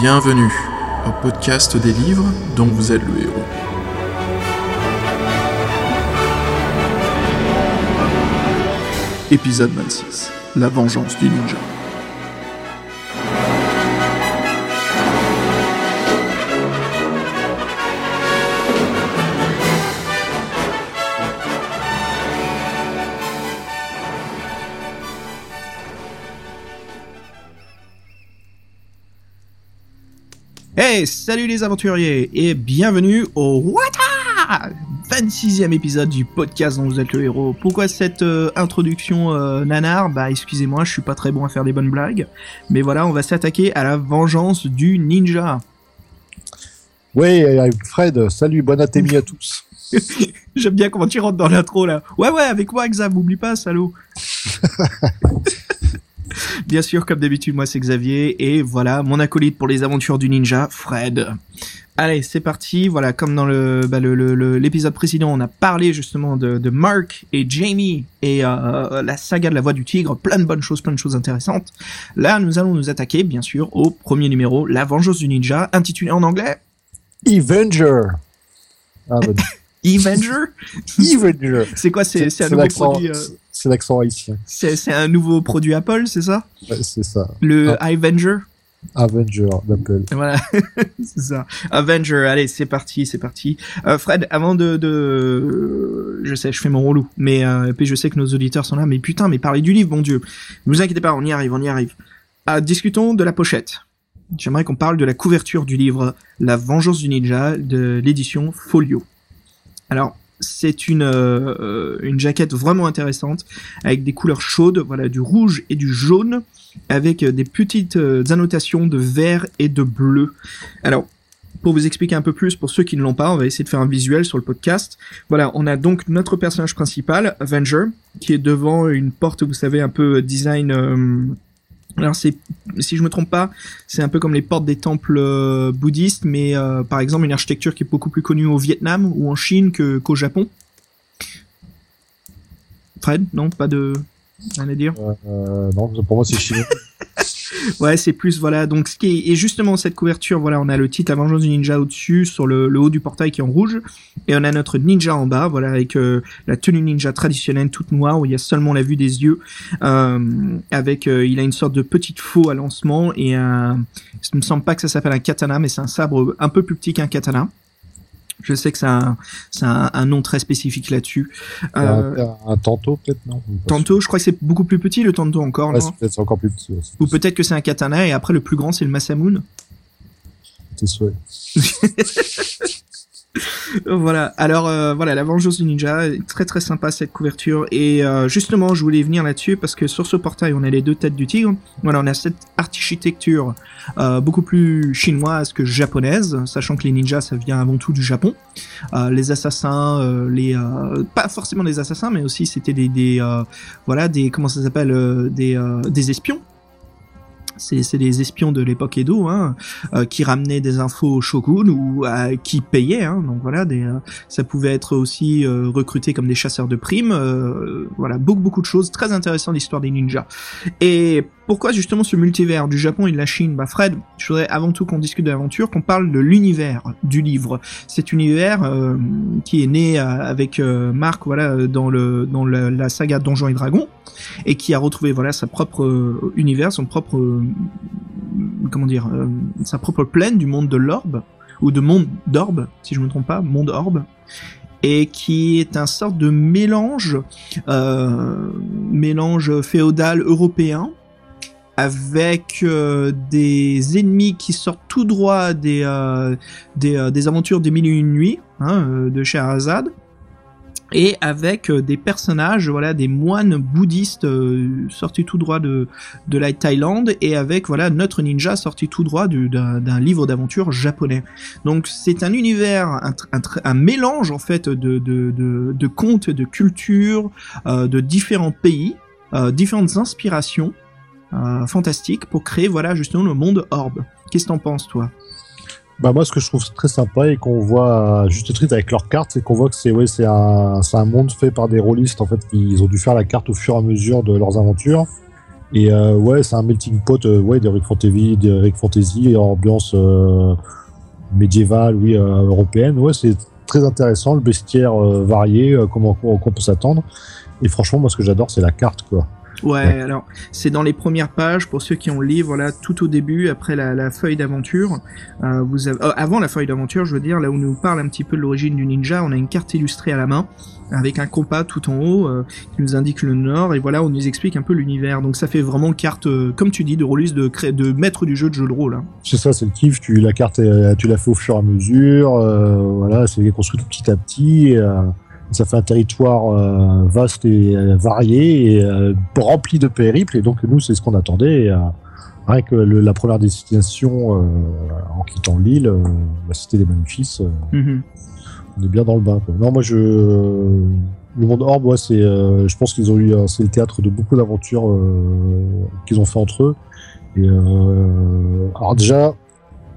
Bienvenue au podcast des livres dont vous êtes le héros. Épisode 26. La vengeance du ninja. Hey, salut les aventuriers et bienvenue au Wata 26e épisode du podcast dont vous êtes le héros. Pourquoi cette euh, introduction euh, nanar? Bah excusez-moi, je suis pas très bon à faire des bonnes blagues. Mais voilà, on va s'attaquer à la vengeance du ninja. Oui, Fred, salut, bon atémie à tous. J'aime bien comment tu rentres dans l'intro là. Ouais ouais, avec moi Xav, oublie pas, salaud. Bien sûr, comme d'habitude, moi c'est Xavier et voilà mon acolyte pour les aventures du ninja, Fred. Allez, c'est parti. Voilà, comme dans le bah, le- le- le- l'épisode précédent, on a parlé justement de, de Mark et Jamie et euh, la saga de la voix du tigre, plein de bonnes choses, plein de choses intéressantes. Là, nous allons nous attaquer, bien sûr, au premier numéro, La Vengeance du Ninja, intitulé en anglais Avenger. Ah, bah, Avenger? Avenger. C'est quoi C'est un nouveau produit. euh, c'est l'accent haïtien. c'est un nouveau produit Apple, c'est ça? Ouais, c'est ça. Le Avenger? Avenger d'Apple. Voilà, c'est ça. Avenger, allez, c'est parti, c'est parti. Euh, Fred, avant de, de, je sais, je fais mon relou, mais euh, et puis je sais que nos auditeurs sont là, mais putain, mais parlez du livre, mon dieu. Ne vous inquiétez pas, on y arrive, on y arrive. Ah, discutons de la pochette. J'aimerais qu'on parle de la couverture du livre La Vengeance du Ninja de l'édition Folio. Alors, c'est une euh, une jaquette vraiment intéressante avec des couleurs chaudes, voilà, du rouge et du jaune avec euh, des petites euh, annotations de vert et de bleu. Alors, pour vous expliquer un peu plus, pour ceux qui ne l'ont pas, on va essayer de faire un visuel sur le podcast. Voilà, on a donc notre personnage principal, Avenger, qui est devant une porte, vous savez, un peu design... alors c'est, si je me trompe pas, c'est un peu comme les portes des temples euh, bouddhistes, mais euh, par exemple une architecture qui est beaucoup plus connue au Vietnam ou en Chine que, qu'au Japon. Fred, non, pas de rien à dire. Euh, non, pour moi, c'est chinois. Ouais, c'est plus voilà. Donc ce qui est et justement cette couverture, voilà, on a le titre La Vengeance du Ninja au-dessus, sur le, le haut du portail qui est en rouge, et on a notre ninja en bas, voilà, avec euh, la tenue ninja traditionnelle toute noire où il y a seulement la vue des yeux, euh, avec euh, il a une sorte de petite faux à lancement et un, il me semble pas que ça s'appelle un katana, mais c'est un sabre un peu plus petit qu'un katana. Je sais que c'est un, c'est un, un nom très spécifique là-dessus. Euh, un, un tanto, peut-être, non? Tanto, je crois que c'est beaucoup plus petit le tanto encore, Ouais, peut-être encore plus petit. ouais, Ou peut-être que c'est un katana et après le plus grand c'est le Masamune. C'est souhait. Voilà. Alors euh, voilà, la vengeance du ninja, très très sympa cette couverture. Et euh, justement, je voulais venir là-dessus parce que sur ce portail, on a les deux têtes du tigre. Voilà, on a cette architecture euh, beaucoup plus chinoise que japonaise, sachant que les ninjas, ça vient avant tout du Japon. Les assassins, les pas forcément des assassins, mais aussi c'était des, des voilà des comment ça s'appelle des des espions. C'est des espions de l'époque Edo, hein, euh, qui ramenaient des infos au shogun ou euh, qui payaient. Hein, donc voilà, des, euh, ça pouvait être aussi recruté comme des chasseurs de primes. voilà, beaucoup beaucoup de choses très intéressantes l'histoire des ninjas. Et pourquoi justement ce multivers du Japon et de la Chine? Bah Fred, je voudrais avant tout qu'on discute de l'aventure, qu'on parle de l'univers du livre. Cet univers euh, qui est né euh, avec euh, Marc, voilà, euh, dans le dans la saga Donjons et Dragons, et qui a retrouvé voilà sa propre univers, son propre comment dire, sa propre plaine du monde de l'orbe ou de monde d'orbe, si je me trompe pas, monde orbe, et qui est un sorte de mélange, mélange féodal européen avec euh, des ennemis qui sortent tout droit des euh, euh, des aventures des mille et une nuits hein, de Scheherazade. Et avec des personnages, voilà, des moines bouddhistes sortis tout droit de, de la Thaïlande, et avec voilà notre ninja sorti tout droit du- d'un livre d'aventure japonais. Donc c'est un univers, un, mélange en fait de, de, de, de contes, de cultures, de différents pays, différentes inspirations fantastiques pour créer voilà justement le monde Orbe. Qu'est-ce que t'en penses toi? Bah moi, ce que je trouve très sympa et qu'on voit juste titre avec leurs cartes, c'est qu'on voit que c'est ouais, c'est un, un monde fait par des rôlistes en fait. Ils ont dû faire la carte au fur et à mesure de leurs aventures. Et euh, ouais, c'est un melting pot euh, ouais, d'Heroic Fantasy, d'Heroic Fantasy, ambiance euh, médiévale, oui, euh, européenne. Ouais, c'est très intéressant, le bestiaire varié, comment on, peut s'attendre. Et franchement, moi, ce que j'adore, c'est la carte, quoi. Ouais, Ouais. alors c'est dans les premières pages pour ceux qui ont le livre, là, tout au début, après la, la feuille d'aventure. Euh, vous avez, euh, avant la feuille d'aventure, je veux dire, là où on nous parle un petit peu de l'origine du ninja, on a une carte illustrée à la main avec un compas tout en haut euh, qui nous indique le nord et voilà, on nous explique un peu l'univers. Donc ça fait vraiment carte, comme tu dis, de release de cré- de maître du jeu de jeu de rôle. hein. C'est ça, c'est le kiff. Tu la carte, tu la fais au fur et à mesure. voilà, c'est construit tout petit à petit. Ça fait un territoire euh, vaste et euh, varié et euh, rempli de périples. Et donc nous, c'est ce qu'on attendait. Et, rien que le- la première destination en quittant l'île, la cité des Maléfices, euh, Mhm. on est bien dans le bain. Quoi. Non, moi je le monde Orbe, ouais, c'est, je pense qu'ils ont eu, c'est le théâtre de beaucoup d'aventures qu'ils ont fait entre eux. Et alors déjà,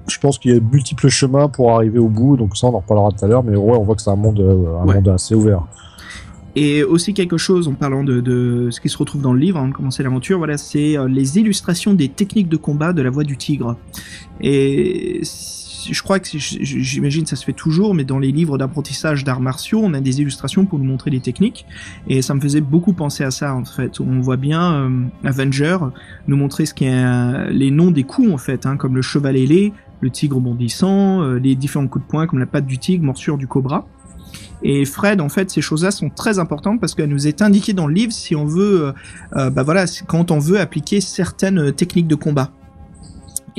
je pense qu'il y a multiples chemins pour arriver au bout, donc ça on en reparlera tout à l'heure. Mais ouais, on voit que c'est un monde, euh, un Ouais. monde assez ouvert. Et aussi quelque chose en parlant de, de ce qui se retrouve dans le livre avant de commencer l'aventure, voilà, c'est euh, les illustrations des techniques de combat de la voix du tigre. Et je crois que j'imagine ça se fait toujours, mais dans les livres d'apprentissage d'arts martiaux, on a des illustrations pour nous montrer les techniques. Et ça me faisait beaucoup penser à ça en fait. On voit bien euh, Avenger nous montrer ce qui est euh, les noms des coups en fait, hein, comme le cheval ailé, le tigre bondissant, euh, les différents coups de poing comme la patte du tigre, morsure du cobra. Et Fred, en fait, ces choses-là sont très importantes parce qu'elles nous est indiquées dans le livre si on veut, euh, euh, bah voilà, quand on veut appliquer certaines techniques de combat.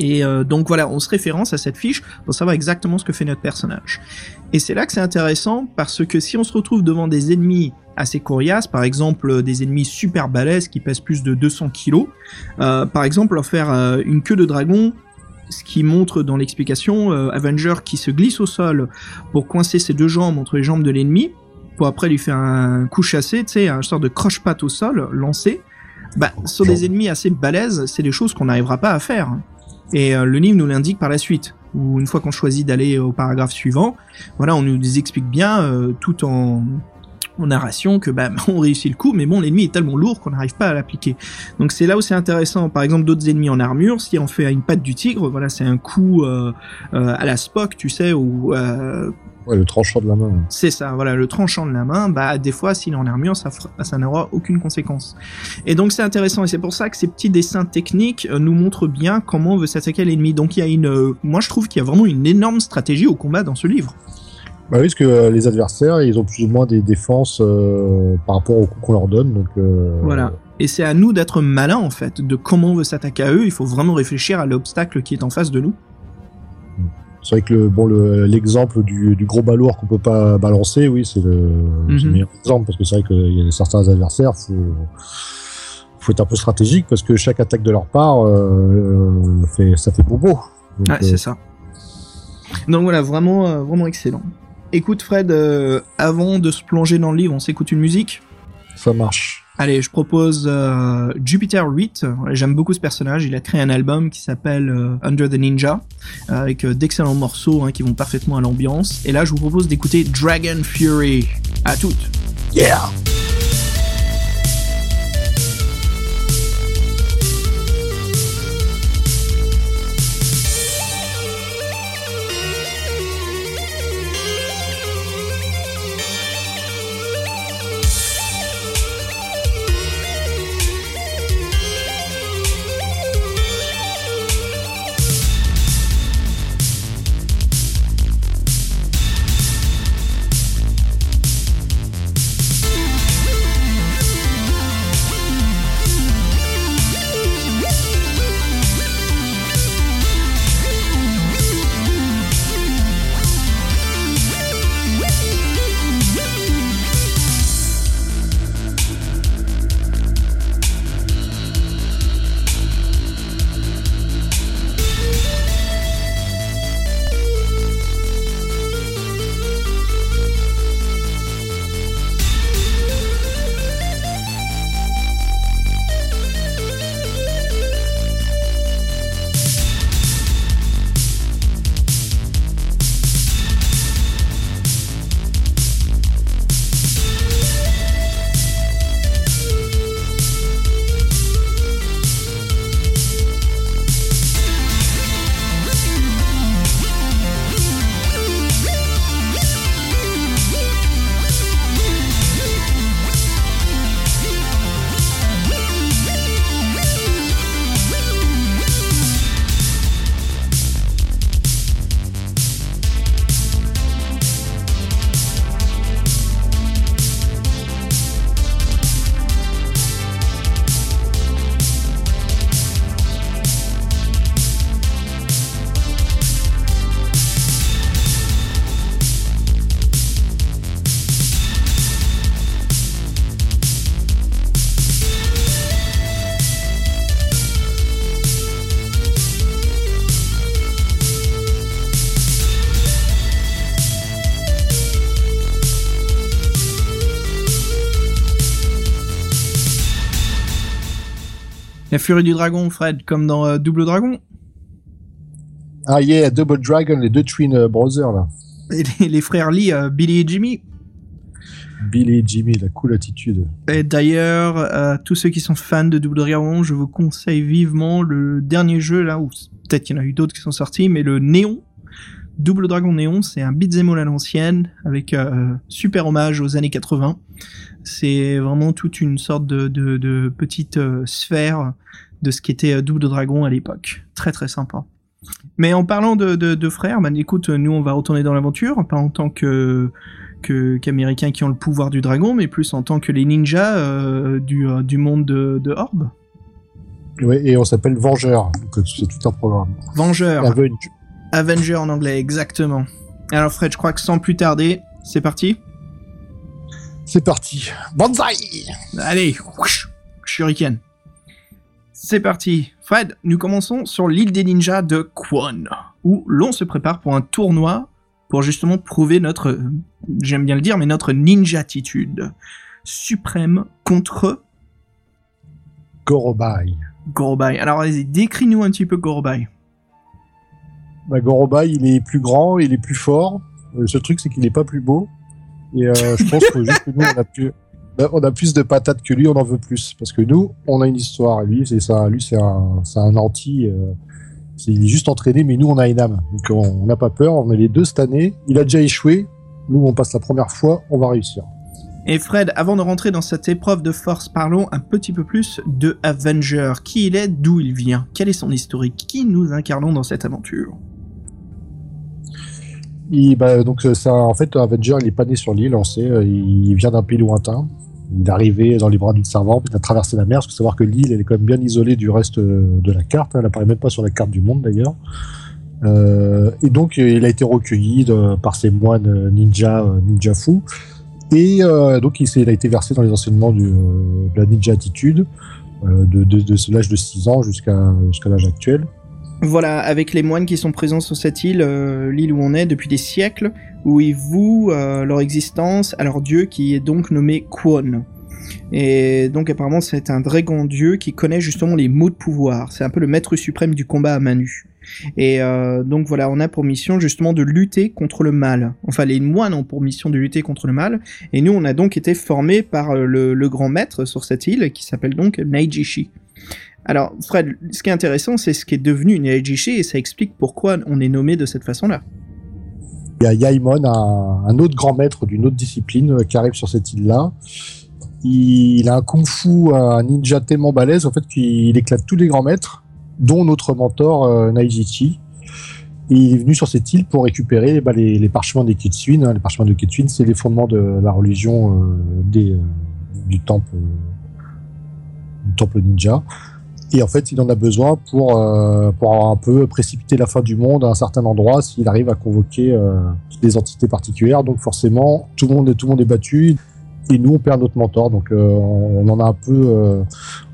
Et donc voilà, on se référence à cette fiche pour savoir exactement ce que fait notre personnage. Et c'est là que c'est intéressant parce que si on se retrouve devant des ennemis assez coriaces, par exemple des ennemis super balèzes qui pèsent plus de 200 kilos, par exemple leur faire une queue de dragon, ce qui montre dans l'explication euh, Avenger qui se glisse au sol pour coincer ses deux jambes entre les jambes de l'ennemi, pour après lui faire un coup chassé, tu sais, un sort de croche-patte au sol, lancé. Bah, sur des ennemis assez balèzes, c'est des choses qu'on n'arrivera pas à faire. Et euh, le livre nous l'indique par la suite. Ou une fois qu'on choisit d'aller au paragraphe suivant, voilà, on nous explique bien, euh, tout en, en narration, que bah, on réussit le coup, mais bon, l'ennemi est tellement lourd qu'on n'arrive pas à l'appliquer. Donc c'est là où c'est intéressant. Par exemple, d'autres ennemis en armure, si on fait une patte du tigre, voilà, c'est un coup euh, euh, à la Spock, tu sais, où euh, Ouais, le tranchant de la main. c'est ça, voilà, le tranchant de la main, bah des fois s'il est en armure, ça, ça n'aura aucune conséquence. Et donc c'est intéressant et c'est pour ça que ces petits dessins techniques nous montrent bien comment on veut s'attaquer à l'ennemi. Donc il y a une, euh, moi je trouve qu'il y a vraiment une énorme stratégie au combat dans ce livre. Bah oui, parce que euh, les adversaires, ils ont plus ou moins des défenses euh, par rapport au coup qu'on leur donne. Donc euh, Voilà. Et c'est à nous d'être malin en fait, de comment on veut s'attaquer à eux. Il faut vraiment réfléchir à l'obstacle qui est en face de nous. C'est vrai que le bon le- l'exemple du, du gros balourd qu'on peut pas balancer, oui, c'est le, Mhm. meilleur exemple parce que c'est vrai qu'il y a certains adversaires, faut faut être un peu stratégique parce que chaque attaque de leur part euh, fait ça fait bobo. Donc, Ah, c'est ça. Donc voilà, vraiment, vraiment excellent. Écoute Fred, euh, avant de se plonger dans le livre, on s'écoute une musique. ça marche. Allez, je propose euh, Jupiter 8. J'aime beaucoup ce personnage. Il a créé un album qui s'appelle euh, Under the Ninja, avec euh, d'excellents morceaux hein, qui vont parfaitement à l'ambiance. Et là, je vous propose d'écouter Dragon Fury. À toutes. Yeah. La furie du dragon, Fred, comme dans euh, Double Dragon. Ah yeah, Double Dragon, les deux Twin euh, Brothers là. Et les, les frères Lee, euh, Billy et Jimmy. Billy et Jimmy, la cool attitude. Et d'ailleurs, tous ceux qui sont fans de Double Dragon, je vous conseille vivement le dernier jeu là, où peut-être qu'il y en a eu d'autres qui sont sortis, mais le Néon. Double Dragon Néon, c'est un beat'em all à l'ancienne, avec super hommage aux années 80. C'est vraiment toute une sorte de, de, de petite euh, sphère de ce qu'était euh, Double Dragon à l'époque. Très très sympa. Mais en parlant de, de, de frères, bah, écoute, nous on va retourner dans l'aventure, pas en tant que qu'américains qui ont le pouvoir du dragon, mais plus en tant que les ninjas euh, du, du monde de, de Orb. Ouais, et on s'appelle Vengeur, c'est tout un programme. Vengeurs, Avenge. Avenger en anglais, exactement. Alors Fred, je crois que sans plus tarder, c'est parti C'est parti. Banzai Allez, shuriken. C'est parti. Fred, nous commençons sur l'île des ninjas de Kwon, où l'on se prépare pour un tournoi pour justement prouver notre, euh, j'aime bien le dire, mais notre ninja-attitude suprême contre Gorobai. Gorobai. Alors vas-y, décris-nous un petit peu Gorobai. Bah, Gorobai, il est plus grand, il est plus fort. Le seul truc, c'est qu'il est pas plus beau. Et euh, je pense que juste nous, on a plus, bah, on a plus de patates que lui, on en veut plus. Parce que nous, on a une histoire. Lui, c'est ça. Lui, c'est un, c'est anti. euh, il est juste entraîné, mais nous, on a une âme. Donc, on on n'a pas peur. On est les deux cette année. Il a déjà échoué. Nous, on passe la première fois. On va réussir. Et Fred, avant de rentrer dans cette épreuve de force, parlons un petit peu plus de Avenger. Qui il est, d'où il vient, quel est son historique, qui nous incarnons dans cette aventure? Bah, donc, euh, en fait, Avenger, il est pas né sur l'île, on sait. euh, Il vient d'un pays lointain. Il est arrivé dans les bras d'une servante, il a traversé la mer. Il faut savoir que l'île, est quand même bien isolée du reste euh, de la carte. hein. Elle apparaît même pas sur la carte du monde, d'ailleurs. Et donc, il a été recueilli par ces moines ninja, ninja fous. Et donc, il, a été versé dans les enseignements de la ninja attitude, de, l'âge de 6 ans jusqu'à l'âge actuel. Voilà, avec les moines qui sont présents sur cette île, euh, l'île où on est depuis des siècles, où ils vouent euh, leur existence à leur dieu qui est donc nommé Kwon. Et donc apparemment c'est un grand dieu qui connaît justement les mots de pouvoir. C'est un peu le maître suprême du combat à main nue. Et euh, donc voilà, on a pour mission justement de lutter contre le mal. Enfin, les moines ont pour mission de lutter contre le mal. Et nous, on a donc été formés par le, le grand maître sur cette île qui s'appelle donc Naijishi. Alors, Fred, ce qui est intéressant, c'est ce qui est devenu une Naijishi et ça explique pourquoi on est nommé de cette façon-là. Il y a Yaimon, un, autre grand maître d'une autre discipline euh, qui arrive sur cette île-là. Il, a un kung-fu, un ninja tellement balèze en fait qu'il éclate tous les grands maîtres, dont notre mentor euh, Naijichi. Il est venu sur cette île pour récupérer bah, les, les parchemins des Kitsuin. hein. Les parchemins de Kitsuin, c'est les fondements de la religion euh, euh, du temple ninja. Et en fait, il en a besoin pour, euh, pour un peu précipiter la fin du monde à un certain endroit s'il arrive à convoquer euh, des entités particulières. Donc forcément, tout le monde, tout le monde est battu et nous, on perd notre mentor. Donc euh, on en a un peu,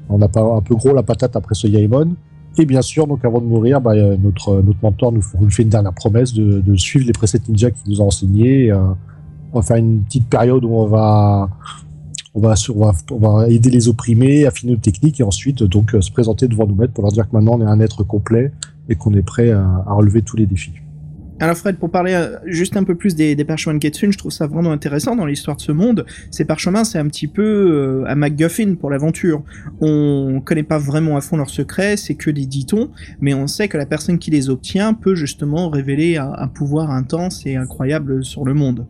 on a pas un peu gros la patate après ce Yaemon. Et bien sûr, donc avant de mourir, bah, notre, notre mentor nous, fait une dernière promesse de, de suivre les préceptes ninja qu'il nous a enseignés. On va faire une petite période où on va on va, aider les opprimés, affiner nos techniques et ensuite donc euh, se présenter devant nos maîtres pour leur dire que maintenant on est un être complet et qu'on est prêt à, à relever tous les défis. Alors Fred, pour parler euh, juste un peu plus des, parchemins de Ketsun, je trouve ça vraiment intéressant dans l'histoire de ce monde. Ces parchemins, c'est un petit peu euh, un MacGuffin pour l'aventure. On connaît pas vraiment à fond leurs secrets, c'est que des ditons, mais on sait que la personne qui les obtient peut justement révéler un pouvoir intense et incroyable sur le monde.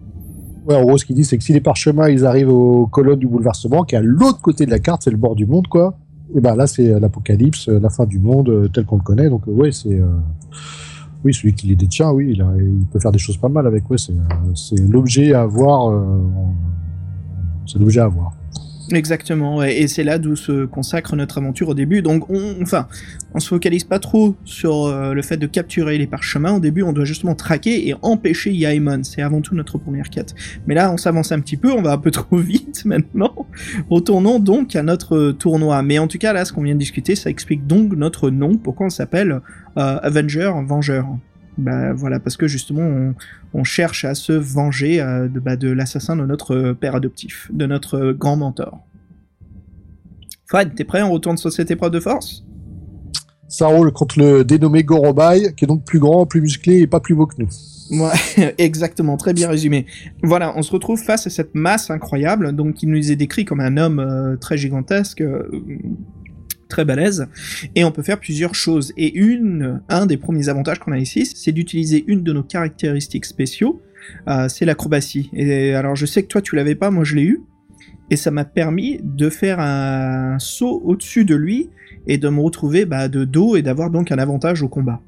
Ouais, en gros, ce qu'il dit, c'est que si les parchemins ils arrivent aux colonnes du bouleversement, qui est à l'autre côté de la carte, c'est le bord du monde, quoi. Et ben là, c'est euh, l'apocalypse, euh, la fin du monde euh, tel qu'on le connaît. Donc, ouais, c'est. Oui, celui qui les détient, oui, il, peut faire des choses pas mal avec. Ouais, c'est l'objet à avoir. C'est l'objet à avoir. Exactement, et c'est là d'où se consacre notre aventure au début. Donc, on, enfin, on se focalise pas trop sur euh, le fait de capturer les parchemins. Au début, on doit justement traquer et empêcher Yaemon. C'est avant tout notre première quête. Mais là, on s'avance un petit peu, on va un peu trop vite maintenant. Retournons donc à notre tournoi. Mais en tout cas, là, ce qu'on vient de discuter, ça explique donc notre nom, pourquoi on s'appelle euh, Avenger, Vengeur. Bah voilà, parce que justement, on, on cherche à se venger euh, de, bah, de l'assassin de notre père adoptif, de notre grand mentor. Fred, t'es prêt? On retourne sur cette épreuve de force? Ça roule contre le dénommé Gorobai, qui est donc plus grand, plus musclé et pas plus beau que nous. Ouais, exactement, très bien résumé. Voilà, on se retrouve face à cette masse incroyable, donc il nous est décrit comme un homme euh, très gigantesque, euh, très balèze, et on peut faire plusieurs choses. Et une, un des premiers avantages qu'on a ici, c'est d'utiliser une de nos caractéristiques spéciaux, euh, c'est l'acrobatie. Et alors je sais que toi tu l'avais pas, moi je l'ai eu, et ça m'a permis de faire un saut au-dessus de lui et de me retrouver bah, de dos et d'avoir donc un avantage au combat.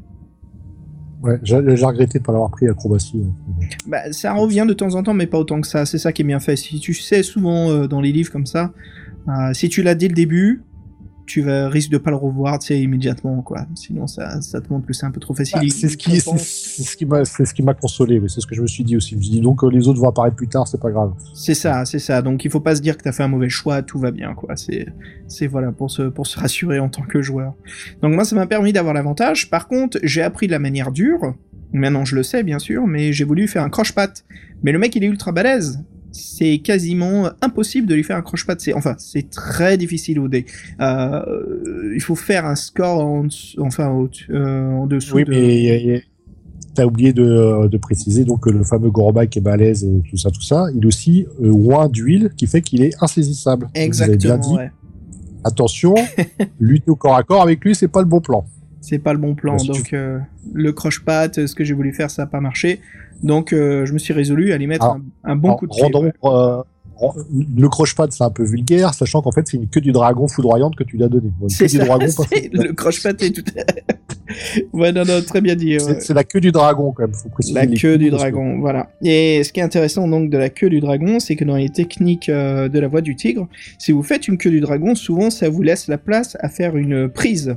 Ouais, j'ai regretté de pas l'avoir pris acrobatie. hein. Bah, ça revient de temps en temps, mais pas autant que ça. C'est ça qui est bien fait. Si tu sais souvent euh, dans les livres comme ça, euh, si tu l'as dès le début, tu vas risques de pas le revoir, tu sais, immédiatement, quoi. Sinon, ça, ça te montre que c'est un peu trop facile. Bah, c'est ce qui, c'est ce qui m'a, c'est ce qui m'a consolé. mais C'est ce que je me suis dit aussi. Je me suis dit donc euh, les autres vont apparaître plus tard, c'est pas grave. C'est ça, c'est ça. Donc il faut pas se dire que t'as fait un mauvais choix, tout va bien, quoi. C'est, c'est voilà pour se pour se rassurer en tant que joueur. Donc moi, ça m'a permis d'avoir l'avantage. Par contre, j'ai appris de la manière dure. Maintenant, je le sais, bien sûr, mais j'ai voulu faire un croche-patte. Mais le mec, il est ultra balèze. C'est quasiment impossible de lui faire un croche-patte. C'est enfin, c'est très difficile au dé. Euh, il faut faire un score en, dessous- enfin au- euh, en dessous. Oui, de- mais t'as oublié de, de préciser donc que le fameux Gorobai qui est balèze et tout ça, tout ça, il aussi euh, moins d'huile qui fait qu'il est insaisissable. Donc, vous avez bien Exactement. dit, ouais. attention, lutter au corps à corps avec lui, c'est pas le bon plan. C'est pas le bon plan. Bah, tu- donc euh, le croche-patte, ce que j'ai voulu faire, ça n'a pas marché. Donc euh, je me suis résolu à lui mettre Alors, un, un bon Alors, coup de pied. rendons, ouais. Ren- le croche-patte, c'est un peu vulgaire, sachant qu'en fait, c'est une queue du dragon foudroyante que tu lui as donnée. Bon, C'est du dragon, c'est le croche-patte est tout. ouais, non, non, très bien dit. C'est ouais. c'est la queue du dragon, quand même. Faut préciser La queue du dragon, voilà. Et ce qui est intéressant donc de la queue du dragon, c'est que dans les techniques euh, de la voix du tigre, si vous faites une queue du dragon, souvent ça vous laisse la place à faire une prise,